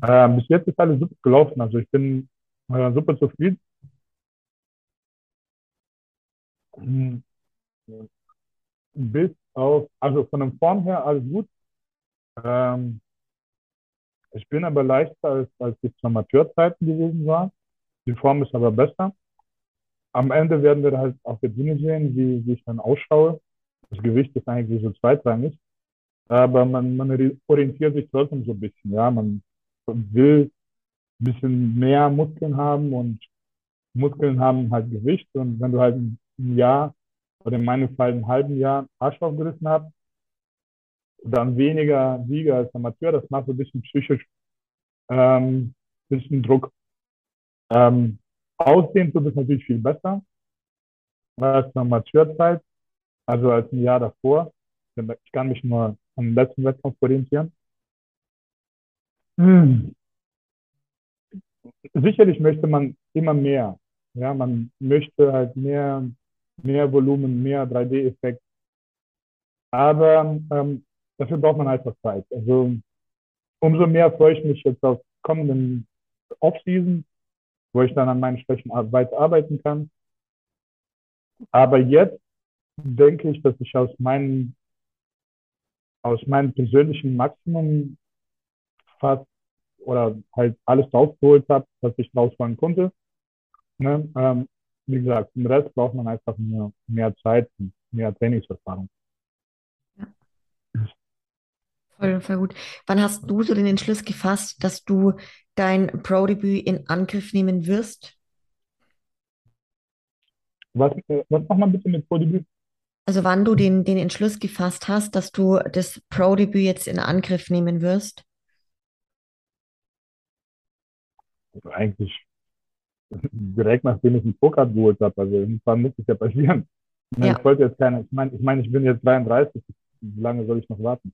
Äh, bis jetzt ist alles super gelaufen. Also ich bin äh, super zufrieden. Hm bis auf, also von der Form her alles gut. Ähm, ich bin aber leichter als, als die Amateurzeiten gewesen war. Die Form ist aber besser. Am Ende werden wir halt auf der Bühne sehen, wie, wie ich dann ausschaue. Das Gewicht ist eigentlich so zweitrangig. Aber man, man orientiert sich trotzdem so ein bisschen. Ja, man will ein bisschen mehr Muskeln haben und Muskeln haben halt Gewicht. Und wenn du halt ein Jahr oder in meinem Fall ein halben Jahr Arsch aufgerissen habe, dann weniger Sieger als Amateur, das macht so ein bisschen psychisch, ähm, bisschen Druck. Ähm, aussehen tut es natürlich viel besser als Amateurzeit, also als ein Jahr davor. Ich kann mich nur am letzten Wettkampf orientieren. Hm. Sicherlich möchte man immer mehr. Ja, man möchte halt mehr mehr Volumen, mehr 3D-Effekt. Aber ähm, dafür braucht man einfach Zeit. Also umso mehr freue ich mich jetzt auf kommenden Off-Season, wo ich dann an meinen Schwächen weiter arbeiten kann. Aber jetzt denke ich, dass ich aus meinem, aus meinem persönlichen Maximum fast oder halt alles rausgeholt habe, was ich rausholen konnte. Ne? Ähm, wie gesagt, im Rest braucht man einfach mehr, mehr Zeit mehr Trainingserfahrung. Ja. Voll, voll gut. Wann hast du so den Entschluss gefasst, dass du dein Pro-Debüt in Angriff nehmen wirst? Was, äh, was macht man bitte mit Pro-Debüt? Also wann du den, den Entschluss gefasst hast, dass du das Pro-Debüt jetzt in Angriff nehmen wirst? Also eigentlich direkt nachdem ich einen Poker geholt habe. Also irgendwann muss es ja passieren. Ich, meine, ja. ich wollte jetzt keine, ich meine, ich, meine, ich bin jetzt 33, wie lange soll ich noch warten?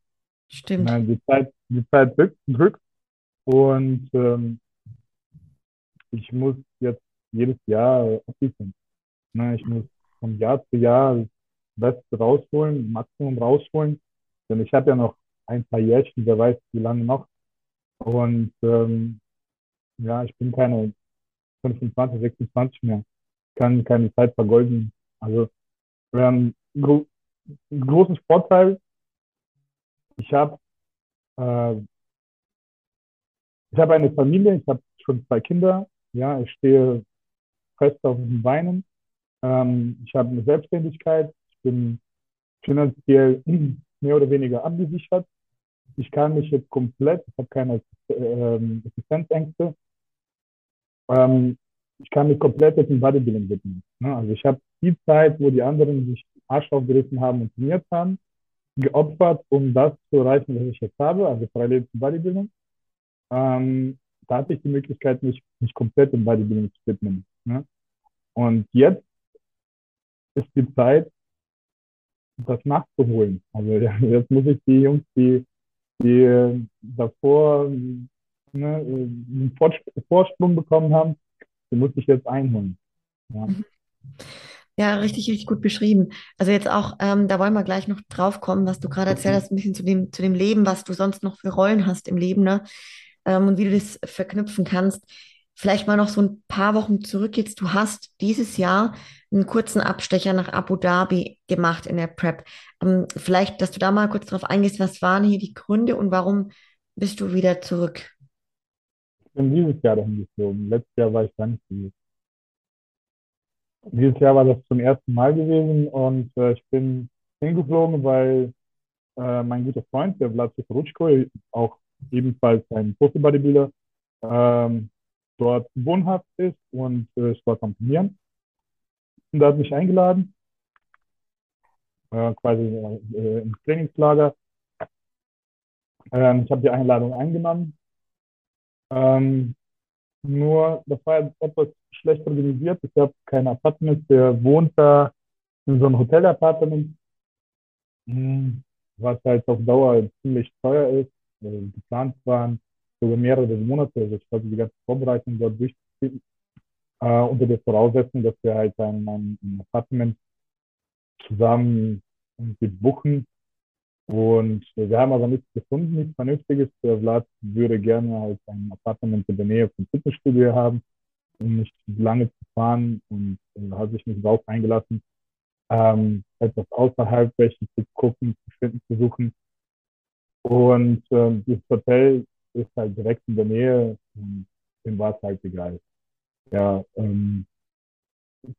Stimmt. Meine, die Zeit, die Zeit drückt, und ähm, ich muss jetzt jedes Jahr abliefern. Ne, ich muss von Jahr zu Jahr das Beste rausholen, Maximum rausholen. Denn ich habe ja noch ein paar Jährchen, wer weiß, wie lange noch. Und ähm, ja, ich bin keine 25, 26 mehr. Kann keine Zeit vergolden. Also wir haben gro einen großen Vorteil. Ich habe äh, ich eine Familie, ich habe schon zwei Kinder. Ja, ich stehe fest auf den Beinen. Ähm, ich habe eine Selbstständigkeit. Ich bin finanziell mehr oder weniger abgesichert. Ich kann mich jetzt komplett, ich habe keine äh, Existenzängste ähm, ich kann mich komplett jetzt im Bodybuilding widmen. Ne? Also ich habe die Zeit, wo die anderen sich Arsch aufgerissen haben und trainiert haben, geopfert, um das zu erreichen, was ich jetzt habe, also parallel zum Bodybuilding. Ähm, da hatte ich die Möglichkeit, mich, mich komplett im Bodybuilding zu widmen. Ne? Und jetzt ist die Zeit, das nachzuholen. Also jetzt muss ich die Jungs, die, die davor ne, einen Vorsprung bekommen haben, den muss ich jetzt einholen. Ja. Ja, richtig, richtig gut beschrieben. Also jetzt auch, ähm, da wollen wir gleich noch drauf kommen, was du gerade erzählt hast, ein bisschen zu dem, zu dem Leben, was du sonst noch für Rollen hast im Leben, ne? Ähm, und wie du das verknüpfen kannst. Vielleicht mal noch so ein paar Wochen zurück jetzt. Du hast dieses Jahr einen kurzen Abstecher nach Abu Dhabi gemacht in der Prep. Ähm, vielleicht, dass du da mal kurz drauf eingehst, was waren hier die Gründe und warum bist du wieder zurück? Ich bin dieses Jahr dahin geflogen. Letztes Jahr war ich da nicht. Dieses Jahr war das zum ersten Mal gewesen und äh, ich bin hingeflogen, weil äh, mein guter Freund, der Vlad Rutschko, auch ebenfalls ein Profi-Bodybuilder, ähm, dort wohnhaft ist und äh, ich war am Trainieren. Und er hat mich eingeladen, äh, quasi äh, ins Trainingslager. Ähm, ich habe die Einladung angenommen. Ähm, nur, das war etwas schlecht organisiert. Ich habe kein Apartment. Der wohnt da in so einem Hotel-Apartment, hm, was halt auf Dauer ziemlich teuer ist. Also geplant waren sogar mehrere Monate. Also ich wollte die ganze Vorbereitung dort durchziehen. Äh, unter der Voraussetzung, dass wir halt ein, ein, ein Apartment zusammen buchen. Und wir haben aber nichts gefunden, nichts Vernünftiges. Der Vlad würde gerne halt ein Apartment in der Nähe vom Fitnessstudio haben, um nicht lange zu fahren und äh, hat sich nicht darauf eingelassen, ähm, etwas außerhalb welchen zu gucken, zu finden, zu suchen. Und ähm, das Hotel ist halt direkt in der Nähe und dem war es halt egal. Ja, ähm,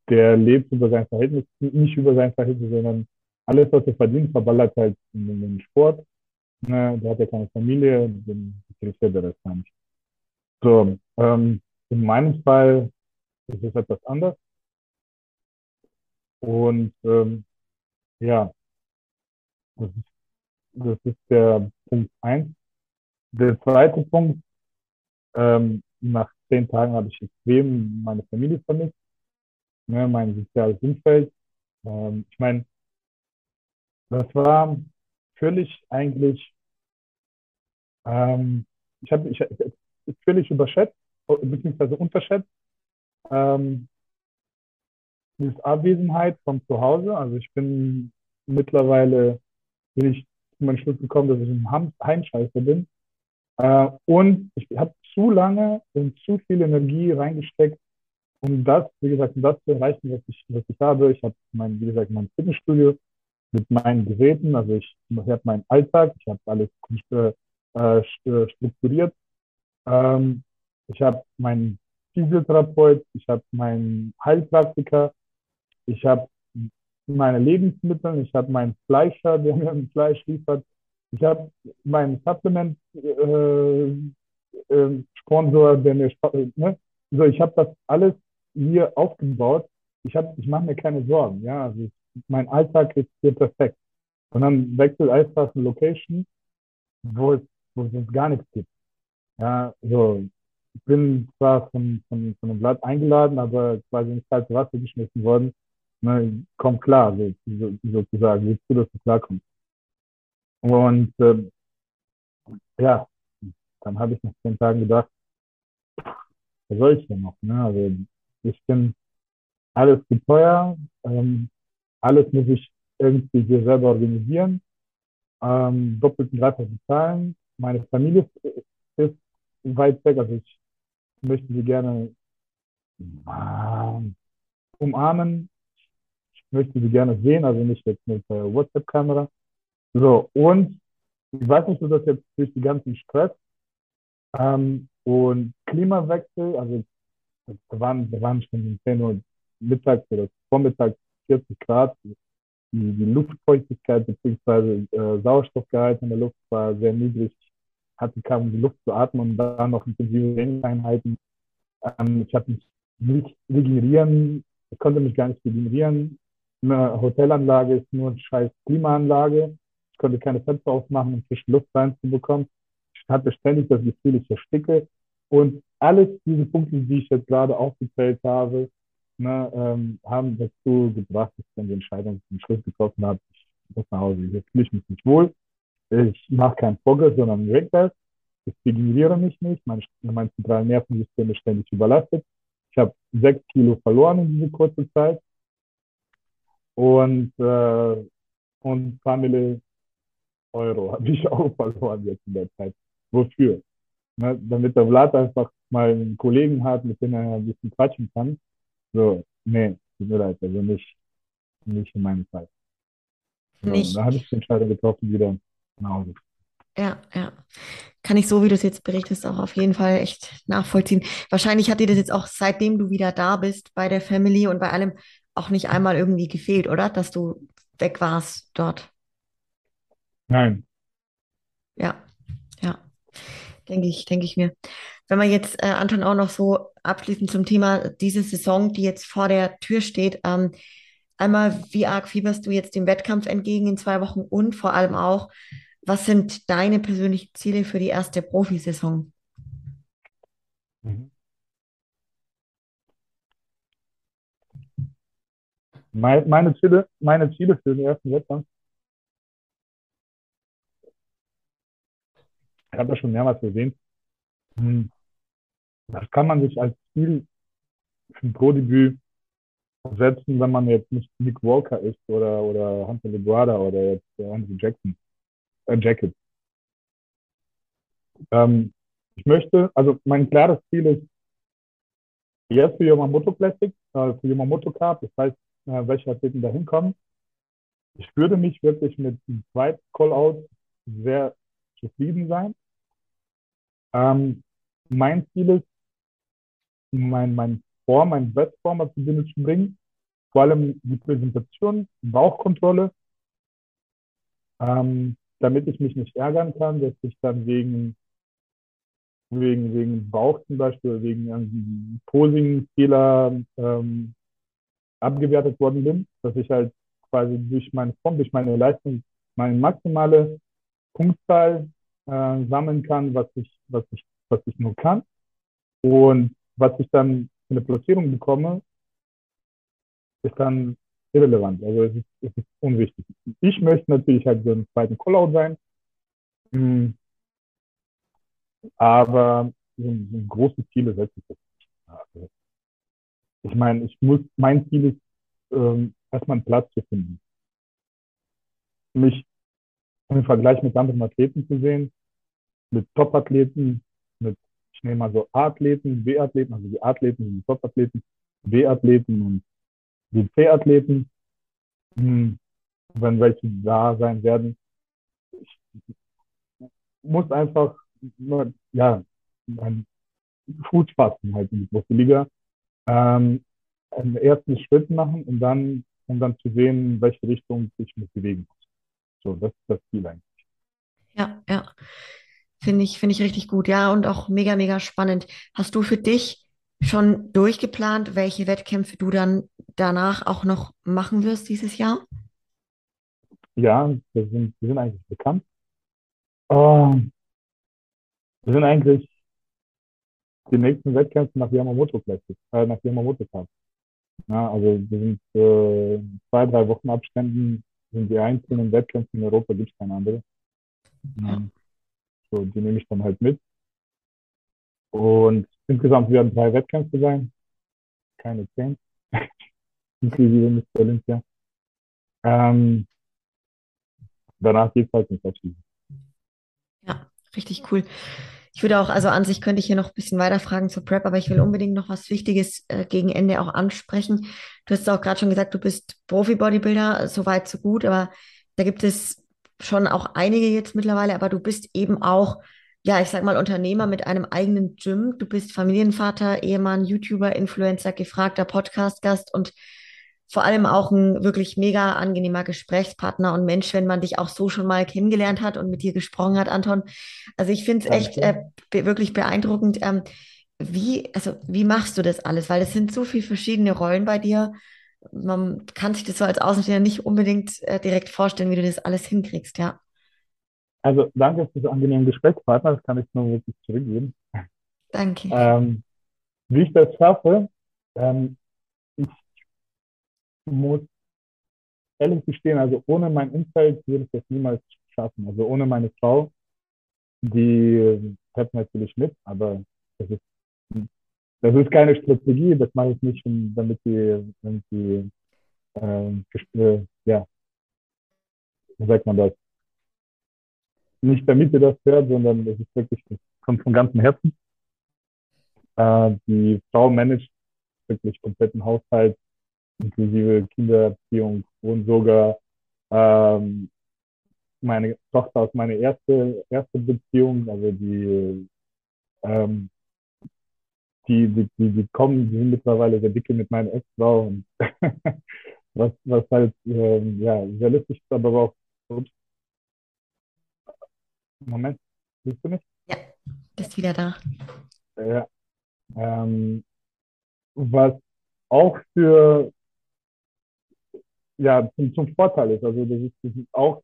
der lebt über sein Verhältnis, nicht über sein Verhältnis, sondern alles, was er verdient, verballert halt in, den Sport. Ne, der hat ja keine Familie, den interessiert er das gar nicht. So, ähm, in meinem Fall ist es etwas anders. Und ähm, ja, das ist, das ist der Punkt eins. Der zweite Punkt, ähm, nach zehn Tagen habe ich extrem meine Familie vermisst, ne, mein soziales Umfeld. Ähm, ich meine, das war völlig eigentlich, ähm, ich habe ich, völlig überschätzt, beziehungsweise unterschätzt, ähm, diese Abwesenheit von zu Hause. Also ich bin mittlerweile, bin ich zu meinem Schluss gekommen, dass ich ein Heimscheißer bin. Äh, und ich habe zu lange und zu viel Energie reingesteckt, um das, wie gesagt, um das zu erreichen, was ich, was ich habe. Ich habe mein, wie gesagt, mein Fitnessstudio mit meinen Geräten. Also ich, ich habe meinen Alltag, ich habe alles äh, äh, strukturiert. Ähm, ich habe meinen Physiotherapeut, ich habe meinen Heilpraktiker, ich habe meine Lebensmittel, ich habe meinen Fleischer, der mir ein Fleisch liefert, ich habe meinen Supplement äh, äh, der mir ne? so ich habe das alles hier aufgebaut. Ich habe ich mache mir keine Sorgen, ja, also ich mein Alltag ist hier perfekt. Und dann wechselt einfach eine Location, wo es, wo es gar nichts gibt. Ja, so, ich bin zwar von, von, von einem Blatt eingeladen, aber quasi ins kalte Wasser geschmissen worden. Ne, komm klar, so, so, sozusagen, wie du, dass du klarkommst. Und äh, ja, dann habe ich nach zehn Tagen gedacht, was soll ich denn noch? Ne? Also ich bin alles zu teuer, ähm, alles muss ich irgendwie hier selber organisieren, ähm, doppelt und dreifach bezahlen. Meine Familie ist weit weg, also ich möchte sie gerne äh, umarmen. Ich möchte sie gerne sehen, also nicht jetzt mit der WhatsApp-Kamera. So, und ich weiß nicht, ob das jetzt durch die ganzen Stress ähm, und Klimawechsel, also da waren, da waren schon 10 Uhr mittags oder vormittags 40 Grad. Die, die Luftfeuchtigkeit bzw. Äh, Sauerstoffgehalt in der Luft war sehr niedrig. Hatte kaum die Luft zu atmen und dann noch intensive Trainingseinheiten. Ähm, ich habe mich nicht regenerieren, ich konnte mich gar nicht regenerieren. Eine Hotelanlage ist nur eine scheiß Klimaanlage. Ich konnte keine Fenster aufmachen, um frische Luft reinzubekommen. Ich hatte ständig das Gefühl, ich ersticke. Und alles diese Punkte, die ich jetzt gerade aufgezählt habe, ne, ähm, haben dazu gebracht, dass ich dann die Entscheidung zum Schluss getroffen habe, ich muss nach Hause. Hier fühle ich mich nicht wohl. Ich mache keinen Progress, sondern Regress. Ich regeneriere mich nicht. Mein, mein zentrales Nervensystem ist ständig überlastet. ich habe sechs Kilo verloren in dieser kurzen Zeit und, äh, und Mille Euro habe ich auch verloren jetzt in der Zeit. Wofür? Ne, damit der Vlad einfach mal einen Kollegen hat, mit dem er ein bisschen quatschen kann. So, nee, tut mir leid, also nicht, nicht in meinem Fall. So, Nicht. da habe ich die Entscheidung getroffen, wieder nach Hause. Ja, ja. Kann ich so, wie du es jetzt berichtest, auch auf jeden Fall echt nachvollziehen. Wahrscheinlich hat dir das jetzt auch, seitdem du wieder da bist bei der Family und bei allem, auch nicht einmal irgendwie gefehlt, oder? Dass du weg warst dort. Nein. Ja, ja. Denke ich, denke ich mir. Wenn man jetzt, äh, Anton, auch noch so abschließend zum Thema diese Saison, die jetzt vor der Tür steht, ähm, einmal, wie arg fieberst du jetzt dem Wettkampf entgegen in zwei Wochen und vor allem auch, was sind deine persönlichen Ziele für die erste Profisaison? Mhm. Mein, meine Ziele, meine Ziele für den ersten Wettkampf, ich habe das schon mehrmals erwähnt, hm, das kann man sich als Ziel für ein Pro-Debüt setzen, wenn man jetzt nicht Nick Walker ist oder, oder Hunter LeGuarda oder jetzt äh, Andrew Jackson, äh, Jacket. Ähm, ich möchte, also mein klares Ziel ist jetzt für Yamamoto Classic, äh, für Yamamoto Cup, das heißt, äh, welche Athleten da hinkommen. Ich würde mich wirklich mit dem zweiten Call-Out sehr zufrieden sein. Ähm, mein Ziel ist, mein, mein Form, mein Bestform auf die Bühne zu bringen. Vor allem die Präsentation, Bauchkontrolle, ähm, damit ich mich nicht ärgern kann, dass ich dann wegen, wegen, wegen Bauch zum Beispiel, wegen irgendwie Posing-Fehler ähm, abgewertet worden bin, dass ich halt quasi durch meine Form, durch meine Leistung meine maximale Punktzahl äh, sammeln kann, was ich, was ich, was ich nur kann. Und was ich dann für eine Platzierung bekomme, ist dann irrelevant. Also es ist, es ist unwichtig. Ich möchte natürlich halt so einen zweiten Callout sein, mm. aber so, so große Ziele setze ich jetzt nicht. Also, ich meine, ich muss, mein Ziel ist, ähm, erstmal einen Platz zu finden. Mich im Vergleich mit anderen Athleten zu sehen, mit Top-Athleten, mit, ich nehme mal so A-Athleten, B-Athleten, also die Athleten, die Top-Athleten, B-Athleten und die C-Athleten, hm, wenn welche da sein werden. Ich muss einfach nur, ja, meinen Fuß fassen halt in die große Liga ähm, einen ersten Schritt machen und dann, um dann zu sehen, in welche Richtung ich mich bewegen muss. So, das ist das Ziel eigentlich. Ja, ja. Finde ich, finde ich richtig gut. Ja, und auch mega, mega spannend. Hast du für dich schon durchgeplant, welche Wettkämpfe du dann danach auch noch machen wirst dieses Jahr? Ja, wir sind, wir sind eigentlich bekannt. Ähm, wir sind eigentlich die nächsten Wettkämpfe nach Yamamoto Classic, äh, nach Yamamoto Cup. Ja, also wir sind äh, zwei, drei Wochen Abständen sind die einzelnen Wettkämpfe in Europa, gibt es keine andere. Ja. So, die nehme ich dann halt mit. Und insgesamt werden drei Wettkämpfe sein, keine zehn, inklusive Mr. Olympia. Ähm, danach geht es halt ins. Ja, richtig cool. Ich würde auch, also an sich könnte ich hier noch ein bisschen weiter fragen zur Prep, aber ich will unbedingt noch was Wichtiges äh, gegen Ende auch ansprechen. Du hast auch gerade schon gesagt, du bist Profi-Bodybuilder, so weit, so gut, aber da gibt es schon auch einige jetzt mittlerweile, aber du bist eben auch, ja, ich sag mal, Unternehmer mit einem eigenen Gym. Du bist Familienvater, Ehemann, YouTuber, Influencer, gefragter Podcast-Gast und vor allem auch ein wirklich mega angenehmer Gesprächspartner und Mensch, wenn man dich auch so schon mal kennengelernt hat und mit dir gesprochen hat, Anton. Also ich finde es echt äh, be wirklich beeindruckend. Ähm, wie, also wie machst du das alles? Weil es sind so viele verschiedene Rollen bei dir. Man kann sich das so als Außenstehender nicht unbedingt äh, direkt vorstellen, wie du das alles hinkriegst, ja. Also danke für das angenehme Gesprächspartner, das kann ich nur wirklich zurückgeben. Danke. Ähm, wie ich das schaffe, ähm, muss ehrlich gestehen, also ohne mein Umfeld würde ich das niemals schaffen. Also ohne meine Frau, die fährt natürlich mit, aber das ist das ist keine Strategie, das mache ich nicht, damit sie, sie ähm, äh, ja, wie sagt man das? Nicht damit ihr das hört, sondern das ist wirklich, das kommt von ganzem Herzen. Äh, die Frau managt wirklich kompletten Haushalt, inklusive Kindererziehung und sogar ähm, meine Tochter aus meiner erste, erste Beziehung, also die, ähm, die, die, die, die kommen, die sind mittlerweile sehr dicke mit meiner Ex-Frau und was, was halt ähm, ja, sehr lustig ist, aber auch, ups, Moment, siehst du mich? Ja, bist wieder da. Ja, ähm, was auch für ja, zum, zum Vorteil ist. Also das ist, das ist auch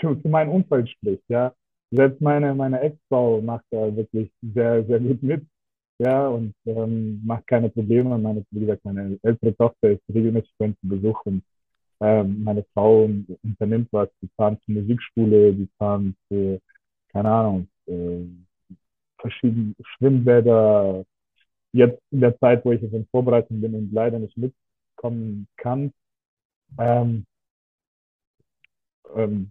für, für mein Umfeld spricht, ja. Selbst meine, meine Ex-Frau macht da wirklich sehr, sehr gut mit, ja, und ähm, macht keine Probleme. Meine, wie gesagt, meine ältere Tochter ist regelmäßig bei uns zu Besuch und ähm, meine Frau unternimmt was. Die fahren zur Musikschule, die fahren zu, keine Ahnung, äh, verschiedene Schwimmbäder. Jetzt in der Zeit, wo ich jetzt in Vorbereitung bin und leider nicht mitkommen kann, ähm, ähm,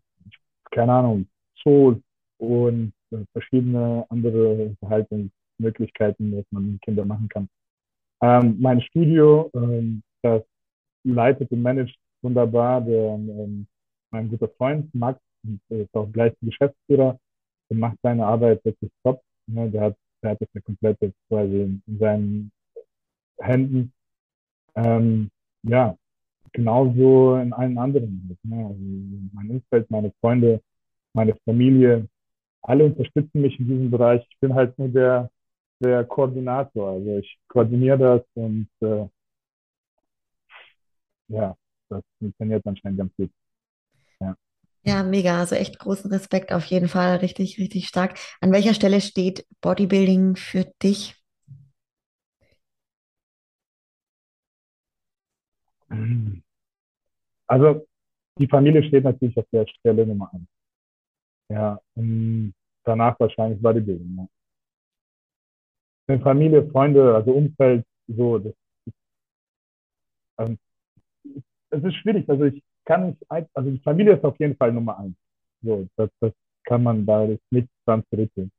keine Ahnung, Zoos und äh, verschiedene andere Unterhaltungsmöglichkeiten, was man mit Kindern machen kann. Ähm, mein Studio, ähm, das leitet und managt wunderbar der, ähm, mein guter Freund Max, ist auch gleich Geschäftsführer, der macht seine Arbeit wirklich top. Ne? Der, hat, der hat das eine komplette quasi in, in seinen Händen. Ähm, ja, genauso in allen anderen. Ne? Also mein Umfeld, meine Freunde, meine Familie, alle unterstützen mich in diesem Bereich. Ich bin halt nur der, der Koordinator. Also ich koordiniere das und äh, ja, das funktioniert anscheinend ganz gut. Ja. Ja, mega. Also echt großen Respekt auf jeden Fall. Richtig, richtig stark. An welcher Stelle steht Bodybuilding für dich? Also die Familie steht natürlich auf der Stelle Nummer eins. Ja, und danach wahrscheinlich Bodybuilding. Ja. Eine Familie, Freunde, also Umfeld, so, das ist, ähm, es ist schwierig. Also ich kann nicht, also die Familie ist auf jeden Fall Nummer eins. So, das, das kann man da nicht dran zurückgehen.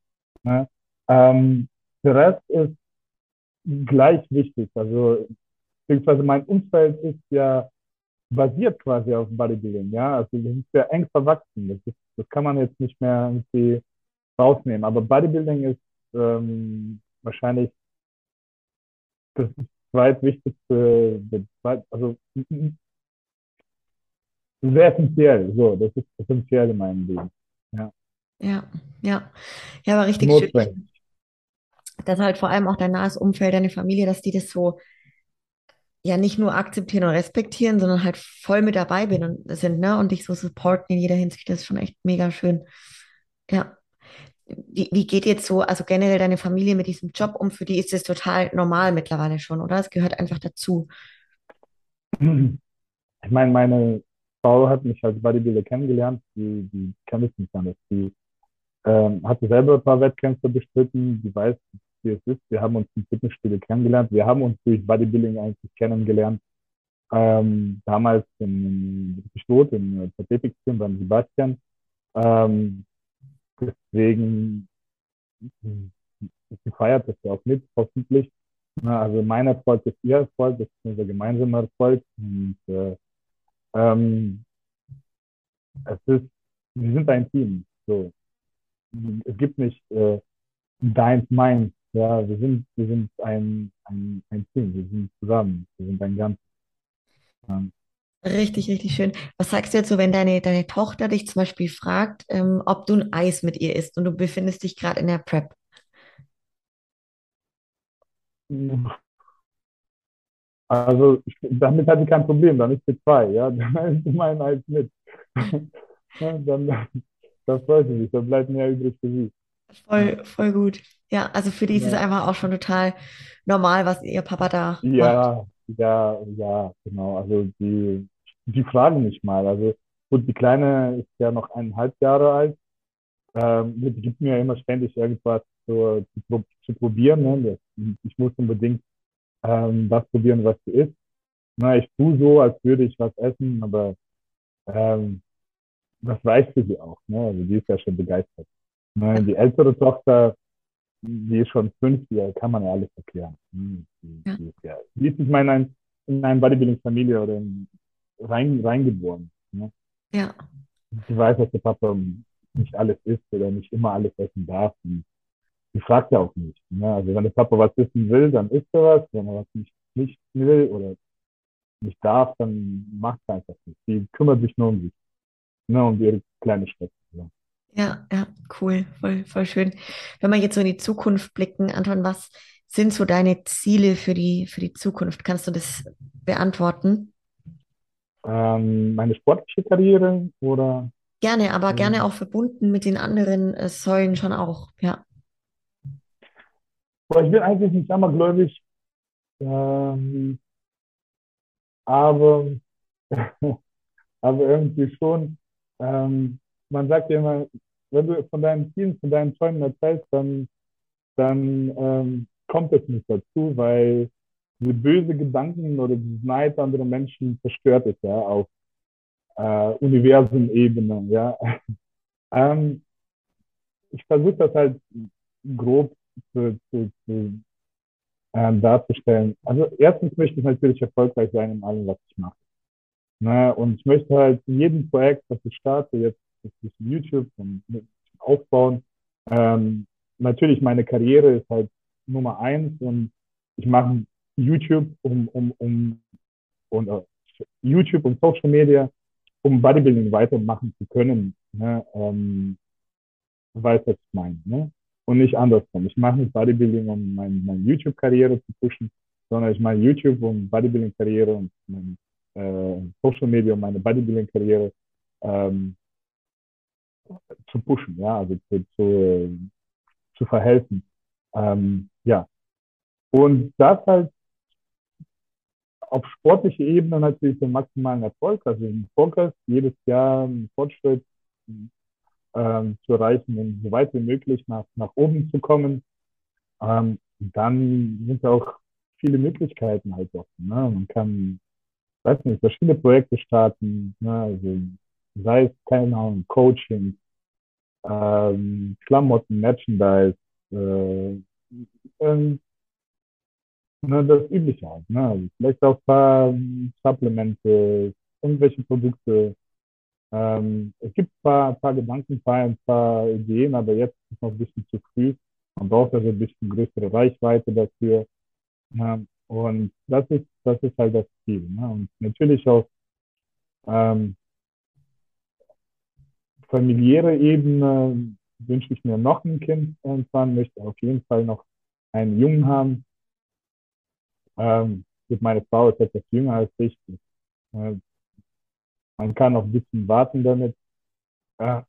Ne? Ähm, der Rest ist gleich wichtig. Also, beziehungsweise mein Umfeld ist ja basiert quasi auf Bodybuilding, ja. Also das ist sehr eng verwachsen. Das, ist, das kann man jetzt nicht mehr irgendwie rausnehmen. Aber Bodybuilding ist ähm, wahrscheinlich das zweitwichtigste, also sehr essentiell. So, das ist essentiell in meinem Leben. Ja. Ja, ja. Ja, aber richtig schön. Dass halt vor allem auch dein nahes Umfeld, deine Familie, dass die das so ja nicht nur akzeptieren und respektieren, sondern halt voll mit dabei bin und sind, ne? Und dich so supporten in jeder Hinsicht. Das ist schon echt mega schön. Ja. Wie, wie geht jetzt so, also generell deine Familie mit diesem Job um? Für die ist das total normal mittlerweile schon, oder? Es gehört einfach dazu. Ich meine, meine Frau hat mich als Bodybuilder kennengelernt, die, die kann ich nicht anders. Die ähm, hatte selber ein paar Wettkämpfe bestritten, die weiß, wie es ist. Wir haben uns im Fitnessstudio kennengelernt. Wir haben uns durch Bodybuilding eigentlich kennengelernt. Ähm, damals in, Stot, im Pathetikteam beim Sebastian. Ähm, deswegen sie feiert das ja auch mit, hoffentlich. Also mein Erfolg ist ihr Erfolg, das ist unser gemeinsamer Erfolg. Und äh, ähm, es ist, wir sind ein Team. So. Es gibt nicht äh, deins, meins, ja, wir sind, wir sind ein, ein, ein Team, wir sind zusammen, wir sind ein Ganzes. Ja. Richtig, richtig schön. Was sagst du jetzt so, wenn deine, deine Tochter dich zum Beispiel fragt, ähm, ob du ein Eis mit ihr isst und du befindest dich gerade in der Prep? Also damit hat sie kein Problem, dann ist sie zwei, ja, dann ist immer ein Eis mit. dann, das freut sie sich, dann bleibt mehr übrig für sie. Voll, voll gut. Ja, also für die ist es einfach auch schon total normal, was ihr Papa da macht. Ja, ja, ja, genau. Also die, die fragen mich mal. Also gut, die Kleine ist ja noch eineinhalb Jahre alt. Ähm, die gibt mir immer ständig irgendwas so zu, zu probieren. Ne? Ich muss unbedingt ähm, das probieren, was du isst. Na, ich tue so, als würde ich was essen, aber ähm, das weiß sie auch. Ne? Also die ist ja schon begeistert. Ne? Die ältere Tochter, die ist schon fünf, die kann man ja alles erklären. Hm, die, ja. die, ist ja, die ist nicht mal in, ein, in eine Bodybuilding-Familie oder in, rein, reingeboren. Ne? Ja. Sie weiß, dass der Papa nicht alles isst oder nicht immer alles essen darf. Und die fragt ja auch nicht. Ne? Also wenn der Papa was wissen will, dann isst er was. Wenn er was nicht, nicht will oder nicht darf, dann macht er einfach nicht. Die kümmert sich nur um sich. Ne? Um ihre kleine Schwester. Ja. Ja, cool, voll, voll schön. Wenn wir jetzt so in die Zukunft blicken, Anton, was sind so deine Ziele für die, für die Zukunft? Kannst du das beantworten? Ähm, meine sportliche Karriere oder? Gerne, aber ähm, gerne auch verbunden mit den anderen äh, Säulen schon auch, ja. Ich bin eigentlich nicht abergläubig, ähm, aber, aber irgendwie schon. Ähm, man sagt ja immer, wenn du von deinen Zielen, von deinen Träumen erzählst, dann, dann ähm, kommt es nicht dazu, weil diese böse Gedanken oder dieses Neid anderer Menschen zerstört es ja auf äh, Universum-Ebene. Ja. ähm, ich versuche das halt grob zu, zu, zu äh, darzustellen. Also erstens möchte ich natürlich erfolgreich sein in allem, was ich mache. Ne? Und ich möchte halt in jedem Projekt, das ich starte, jetzt ist YouTube und aufbauen. Ähm, natürlich, meine Karriere ist halt Nummer eins und ich mache YouTube um, um, um und uh, YouTube und Social Media, um Bodybuilding weitermachen zu können. Ne? Ähm, weiß, was ich meine. Ne? Und nicht andersrum. Ich mache nicht Bodybuilding, um meine, meine YouTube-Karriere zu pushen, sondern ich mache YouTube, um Bodybuilding-Karriere und meine, äh, Social Media, um meine Bodybuilding-Karriere ähm, zu pushen, ja, also zu, zu, zu verhelfen. Ähm, ja. Und das halt auf sportlicher Ebene natürlich den maximalen Erfolg, also im Fokus jedes Jahr einen Fortschritt ähm, zu erreichen und so weit wie möglich nach, nach oben zu kommen. Ähm, dann sind auch viele Möglichkeiten halt offen. Ne? Man kann, weiß nicht, verschiedene Projekte starten, ne? also sei es, keine Ahnung, Coaching, ähm, Klamotten, Merchandise, äh, ähm, ne, das Übliche halt. Ne? Also vielleicht auch ein paar Supplemente, irgendwelche Produkte. Ähm, es gibt ein paar, paar Gedanken, ein paar, ein paar Ideen, aber jetzt ist es noch ein bisschen zu früh. Man braucht also ein bisschen größere Reichweite dafür. Ne? Und das ist, das ist halt das Ziel. Ne? Und natürlich auch ähm, familiäre Ebene wünsche ich mir noch ein Kind irgendwann, möchte auf jeden Fall noch einen Jungen haben. Ähm, meine Frau ist etwas jünger als ich. Äh, man kann noch ein bisschen warten damit. Äh,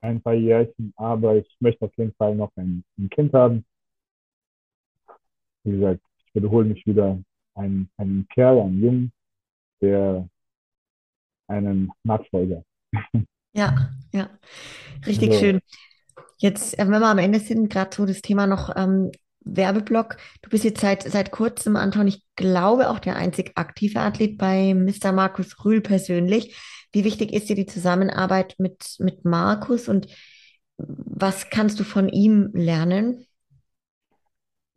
ein paar Jährchen, aber ich möchte auf jeden Fall noch ein, ein Kind haben. Wie gesagt, ich wiederhole mich wieder, ein, einen Kerl, einen Jungen, der einen Nachfolger ja, ja, richtig also, schön. Jetzt, äh, wenn wir am Ende sind, gerade so das Thema noch ähm, Werbeblock. Du bist jetzt seit, seit kurzem, Anton, ich glaube auch der einzig aktive Athlet bei Mr. Markus Rühl persönlich. Wie wichtig ist dir die Zusammenarbeit mit, mit Markus und was kannst du von ihm lernen?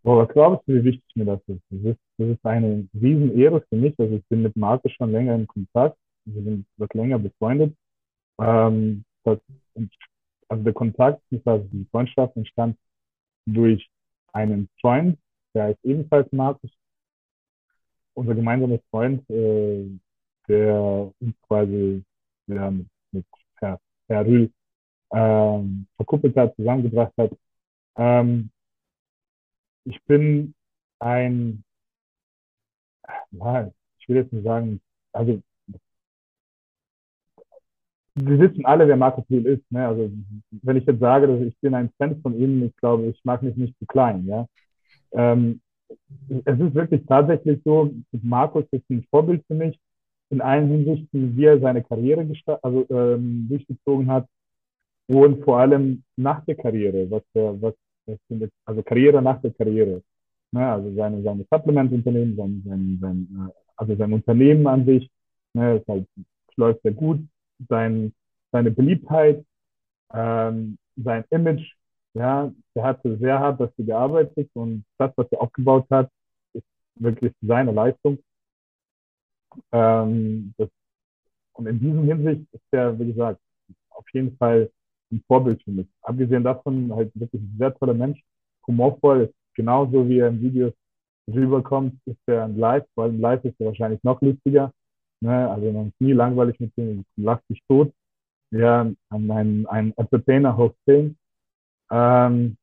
Oh, was glaubst du, wie wichtig mir das ist? Das ist, das ist eine Riesenehre für mich. Also ich bin mit Markus schon länger in Kontakt. Wir sind etwas länger befreundet. Ähm, das, also der Kontakt, die Freundschaft entstand durch einen Freund, der heißt ebenfalls Markus. Unser gemeinsamer Freund, äh, der uns quasi ja, mit, mit Herr, Herr Rühl ähm, verkuppelt hat, zusammengebracht hat. Ähm, ich bin ein, ich will jetzt nicht sagen, also wir wissen alle, wer Markus Rühl ist. Ne? Also wenn ich jetzt sage, dass ich bin ein Fan von ihm, ich glaube, ich mag mich nicht zu klein. Ja? Ähm, es ist wirklich tatsächlich so, Markus ist ein Vorbild für mich in allen Hinsichten, wie er seine Karriere also, ähm, durchgezogen hat. und vor allem nach der Karriere, was der, was, also Karriere nach der Karriere. Ne? Also seine, seine Supplement-Unternehmen, sein, sein, sein, also sein Unternehmen an sich, ne? es halt, läuft sehr gut, sein, seine Beliebtheit, ähm, sein Image, ja, der hat sehr hart dafür gearbeitet und das, was er aufgebaut hat, ist wirklich seine Leistung. Ähm, das, und in diesem Hinsicht ist er, wie gesagt, auf jeden Fall ein Vorbild für mich. Abgesehen davon halt wirklich ein sehr toller Mensch, humorvoll, genauso wie er in Videos rüberkommt, ist er live, weil im Live ist er wahrscheinlich noch lustiger. Ne? Also man ist nie langweilig mit ihm, lacht sich tot. Ja, ein, ein Entertainer hoch 10. Ähm,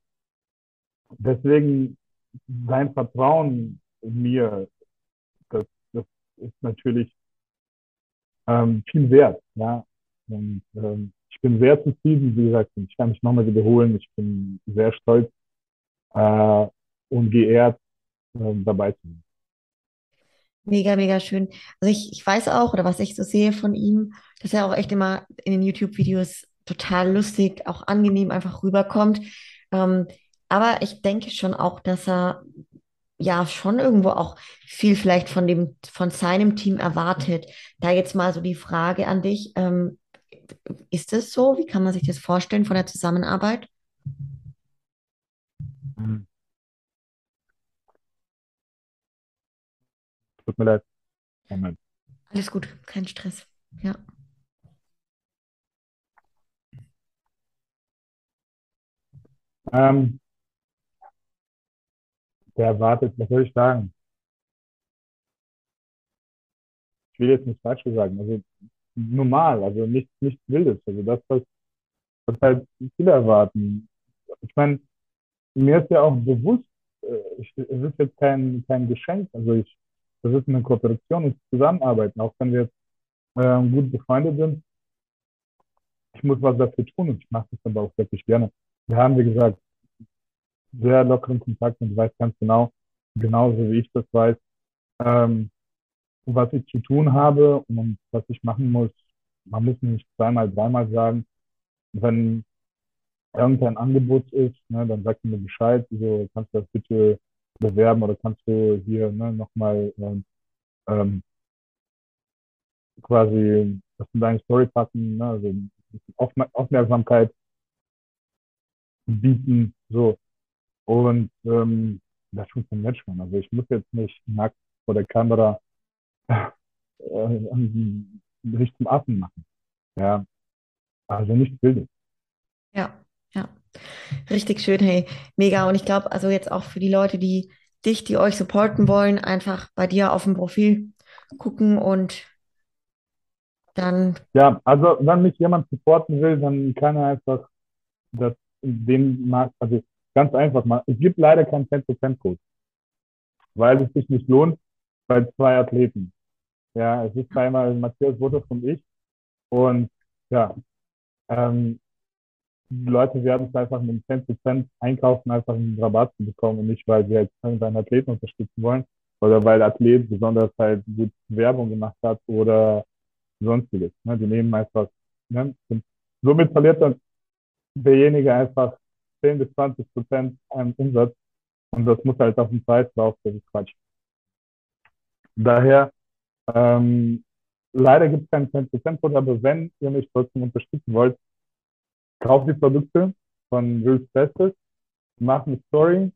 deswegen sein Vertrauen in mir, das, das ist natürlich ähm, viel wert. Ja? Und ähm, ich bin sehr zufrieden, wie gesagt, ich kann mich nochmal wiederholen. Ich bin sehr stolz äh, und geehrt, äh, dabei zu sein. Mega, mega schön. Also ich, ich weiß auch, oder was ich so sehe von ihm, dass er auch echt immer in den YouTube-Videos total lustig, auch angenehm einfach rüberkommt. Ähm, aber ich denke schon auch, dass er ja schon irgendwo auch viel vielleicht von dem, von seinem Team erwartet. Da jetzt mal so die Frage an dich. Ähm, ist es so? Wie kann man sich das vorstellen von der Zusammenarbeit? Mhm. Tut mir leid. Moment. Alles gut, kein Stress. Ja. Ähm, der erwartet, was soll ich sagen? Ich will jetzt nicht falsch sagen. Also normal, also nichts, nichts Wildes. Also das, was, was halt viele erwarten. Ich meine, mir ist ja auch bewusst, äh, ich, es ist jetzt kein, kein Geschenk. Also ich, das ist eine Kooperation und Zusammenarbeiten, auch wenn wir jetzt äh, gut befreundet sind. Ich muss was dafür tun und ich mache das aber auch wirklich gerne. Wir haben, wie gesagt, sehr lockeren Kontakt und du weißt ganz genau, genauso wie ich das weiß, ähm, was ich zu tun habe und was ich machen muss. Man muss nicht zweimal, dreimal sagen. Wenn irgendein Angebot ist, ne, dann sagt mir Bescheid, so kannst du das bitte bewerben oder kannst du hier ne, nochmal ähm, ähm, quasi das in deine Story packen, ne, also Aufmerksamkeit bieten, so. Und ähm, das funktioniert schon. Also ich muss jetzt nicht nackt vor der Kamera äh, sich zum Affen machen. Ja, also nicht bilden. Ja, ja. Richtig schön, hey, mega. Und ich glaube, also jetzt auch für die Leute, die dich, die euch supporten wollen, einfach bei dir auf dem Profil gucken und dann. Ja, also wenn mich jemand supporten will, dann kann er einfach das dem Markt, also ganz einfach mal, es gibt leider keinen 10%-Code, weil es sich nicht lohnt bei zwei Athleten. Ja, es ist einmal Matthias Wotos und ich. Und ja, ähm, die Leute werden es einfach mit 10% einkaufen, einfach einen Rabatt zu bekommen und nicht, weil sie halt irgendeinen Athleten unterstützen wollen oder weil der Athlet besonders halt gut Werbung gemacht hat oder sonstiges. Ne? Die nehmen einfach, ne? Und somit verliert dann derjenige einfach 10 bis 20 Prozent an Umsatz und das muss halt auf den Preis drauf, das ist Quatsch. Daher ähm, leider gibt es keinen 10%-Code, aber wenn ihr mich trotzdem unterstützen wollt, kauft die Produkte von Will's Bestes, macht eine Story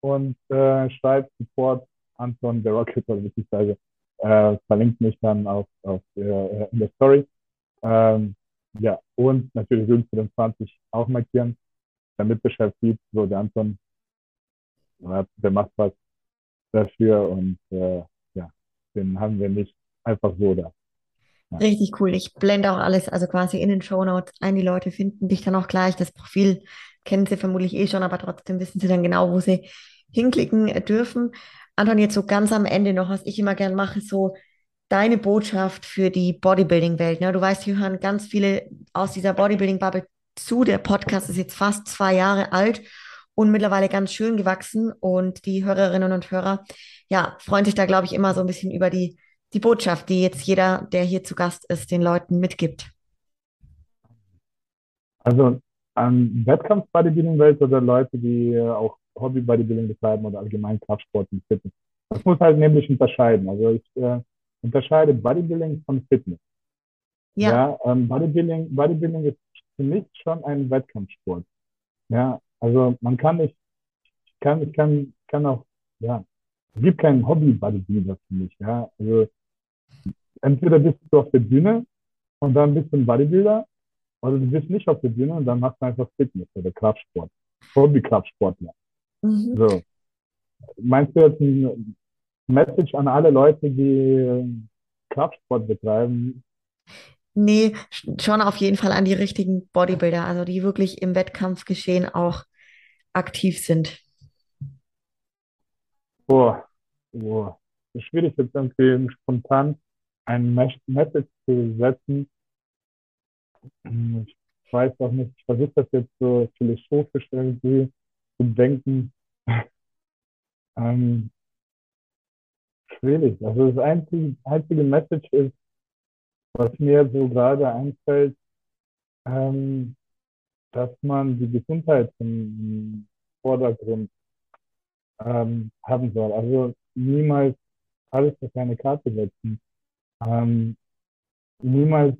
und äh, schreibt Support Anton der Rocket oder beziehungsweise äh, verlinkt mich dann auf, auf äh, in der Story. Ähm, ja, und natürlich den 20 auch markieren, damit Bescheid sieht, so der Anton, der macht was dafür und äh, den haben wir nicht einfach so da. Richtig cool. Ich blende auch alles, also quasi in den Show Notes ein. Die Leute finden dich dann auch gleich. Das Profil kennen sie vermutlich eh schon, aber trotzdem wissen sie dann genau, wo sie hinklicken dürfen. Anton, jetzt so ganz am Ende noch, was ich immer gern mache, so deine Botschaft für die Bodybuilding-Welt. Ne? Du weißt, wir hören ganz viele aus dieser Bodybuilding-Bubble zu. Der Podcast ist jetzt fast zwei Jahre alt und mittlerweile ganz schön gewachsen. Und die Hörerinnen und Hörer, ja, freuen sich da, glaube ich, immer so ein bisschen über die, die Botschaft, die jetzt jeder, der hier zu Gast ist, den Leuten mitgibt. Also an Wettkampf-Bodybuilding-Welt oder Leute, die auch Hobby-Bodybuilding betreiben oder allgemein Kraftsport und Fitness. Das muss halt nämlich unterscheiden. Also ich äh, unterscheide Bodybuilding von Fitness. Ja, ja ähm, Bodybuilding, Bodybuilding ist für mich schon ein Wettkampfsport. Ja, also man kann nicht, ich kann, ich kann, kann auch, ja, es gibt keinen Hobby-Bodybuilder für mich. Ja, also entweder bist du auf der Bühne und dann bist du ein Bodybuilder oder du bist nicht auf der Bühne und dann machst du einfach Fitness oder Kraftsport. Hobby-Kraftsportler. Mhm. So. Meinst du jetzt ein Message an alle Leute, die Kraftsport betreiben? Nee, schon auf jeden Fall an die richtigen Bodybuilder, also die wirklich im Wettkampfgeschehen auch aktiv sind. Boah, boah. Schwierig jetzt irgendwie spontan ein Message zu setzen. Ich weiß auch nicht, ich versuche das jetzt so philosophisch irgendwie zu denken. ähm, schwierig. Also das einzige, einzige Message ist, was mir so gerade einfällt, ähm, dass man die Gesundheit im Vordergrund ähm, haben soll. Also niemals alles auf eine Karte setzen. Ähm, niemals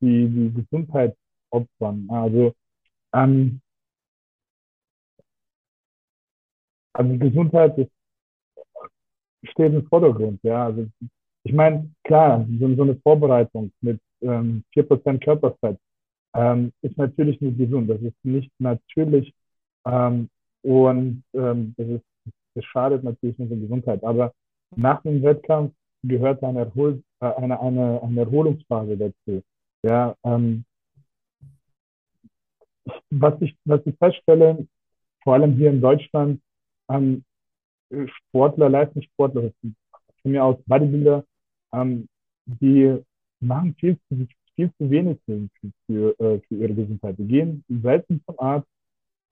die, die Gesundheit opfern. Also, ähm, also Gesundheit ist, steht im Vordergrund, ja. Also ich meine, klar, so, so, eine Vorbereitung mit ähm, 4% Körperfett ähm, ist natürlich nicht gesund. Das ist nicht natürlich ähm, und ähm, das, ist, das schadet natürlich unserer Gesundheit. Aber nach dem Wettkampf gehört eine, Erhol äh, eine, eine, eine Erholungsphase dazu. Ja, ähm, was, ich, was ich feststelle, vor allem hier in Deutschland, ähm, Sportler, Leistungssportler, von mir aus Bodybuilder, ähm, die machen viel zu, viel zu wenig für, für, äh, für ihre Gesundheit. Die gehen selten zum Arzt,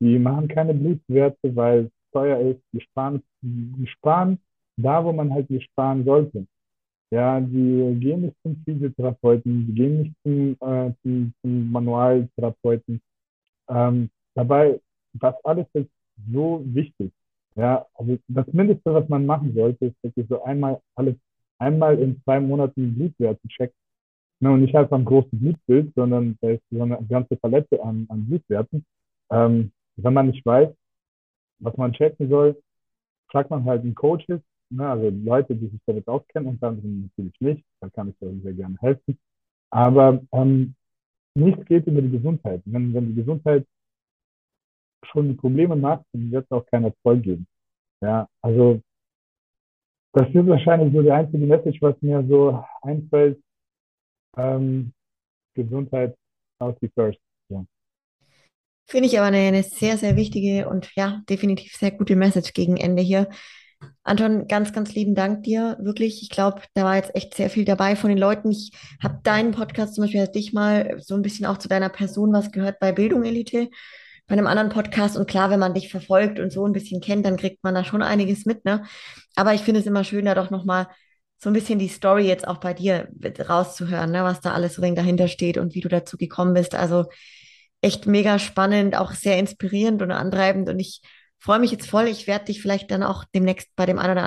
die machen keine Blutwerte, weil es teuer ist. Die sparen, die sparen da, wo man halt nicht sparen sollte. Ja, die gehen nicht zum Physiotherapeuten, die gehen nicht zum, äh, zum, zum Manualtherapeuten. Ähm, dabei, das alles ist so wichtig. Ja, also das Mindeste, was man machen sollte, ist wirklich so einmal alles, einmal in zwei Monaten Blutwerte checken. Ne, und nicht einfach ein großes Blutbild, sondern da ist so eine ganze Palette an, an Blutwerten. Ähm, wenn man nicht weiß, was man checken soll, fragt man halt einen Coaches, ne, also Leute, die sich damit auskennen, und dann natürlich nicht, da kann ich sehr gerne helfen. Aber ähm, nichts geht über die Gesundheit. Wenn, wenn die Gesundheit schon die Probleme macht, dann wird es auch keinen Erfolg geben. Ja, also das ist wahrscheinlich so die einzige Message, was mir so einfällt. Ähm, Gesundheit die first. Ja. Finde ich aber eine, eine sehr, sehr wichtige und ja, definitiv sehr gute Message gegen Ende hier. Anton, ganz, ganz lieben Dank dir. Wirklich, ich glaube, da war jetzt echt sehr viel dabei von den Leuten. Ich habe deinen Podcast zum Beispiel, dich mal so ein bisschen auch zu deiner Person was gehört bei Bildung Elite, bei einem anderen Podcast. Und klar, wenn man dich verfolgt und so ein bisschen kennt, dann kriegt man da schon einiges mit, ne? Aber ich finde es immer schön, da doch nochmal so ein bisschen die Story jetzt auch bei dir rauszuhören, ne? was da alles so dahinter steht und wie du dazu gekommen bist. Also echt mega spannend, auch sehr inspirierend und antreibend. Und ich freue mich jetzt voll. Ich werde dich vielleicht dann auch demnächst bei dem einen oder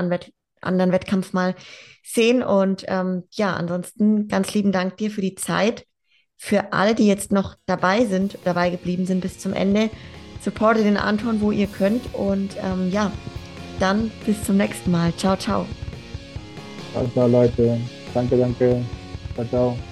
anderen Wettkampf mal sehen. Und ähm, ja, ansonsten ganz lieben Dank dir für die Zeit. Für alle, die jetzt noch dabei sind, dabei geblieben sind bis zum Ende, supportet den Anton, wo ihr könnt. Und ähm, ja, dann bis zum nächsten Mal. Ciao, ciao. Ciao, ciao, Leute. Danke, danke. Ciao, ciao.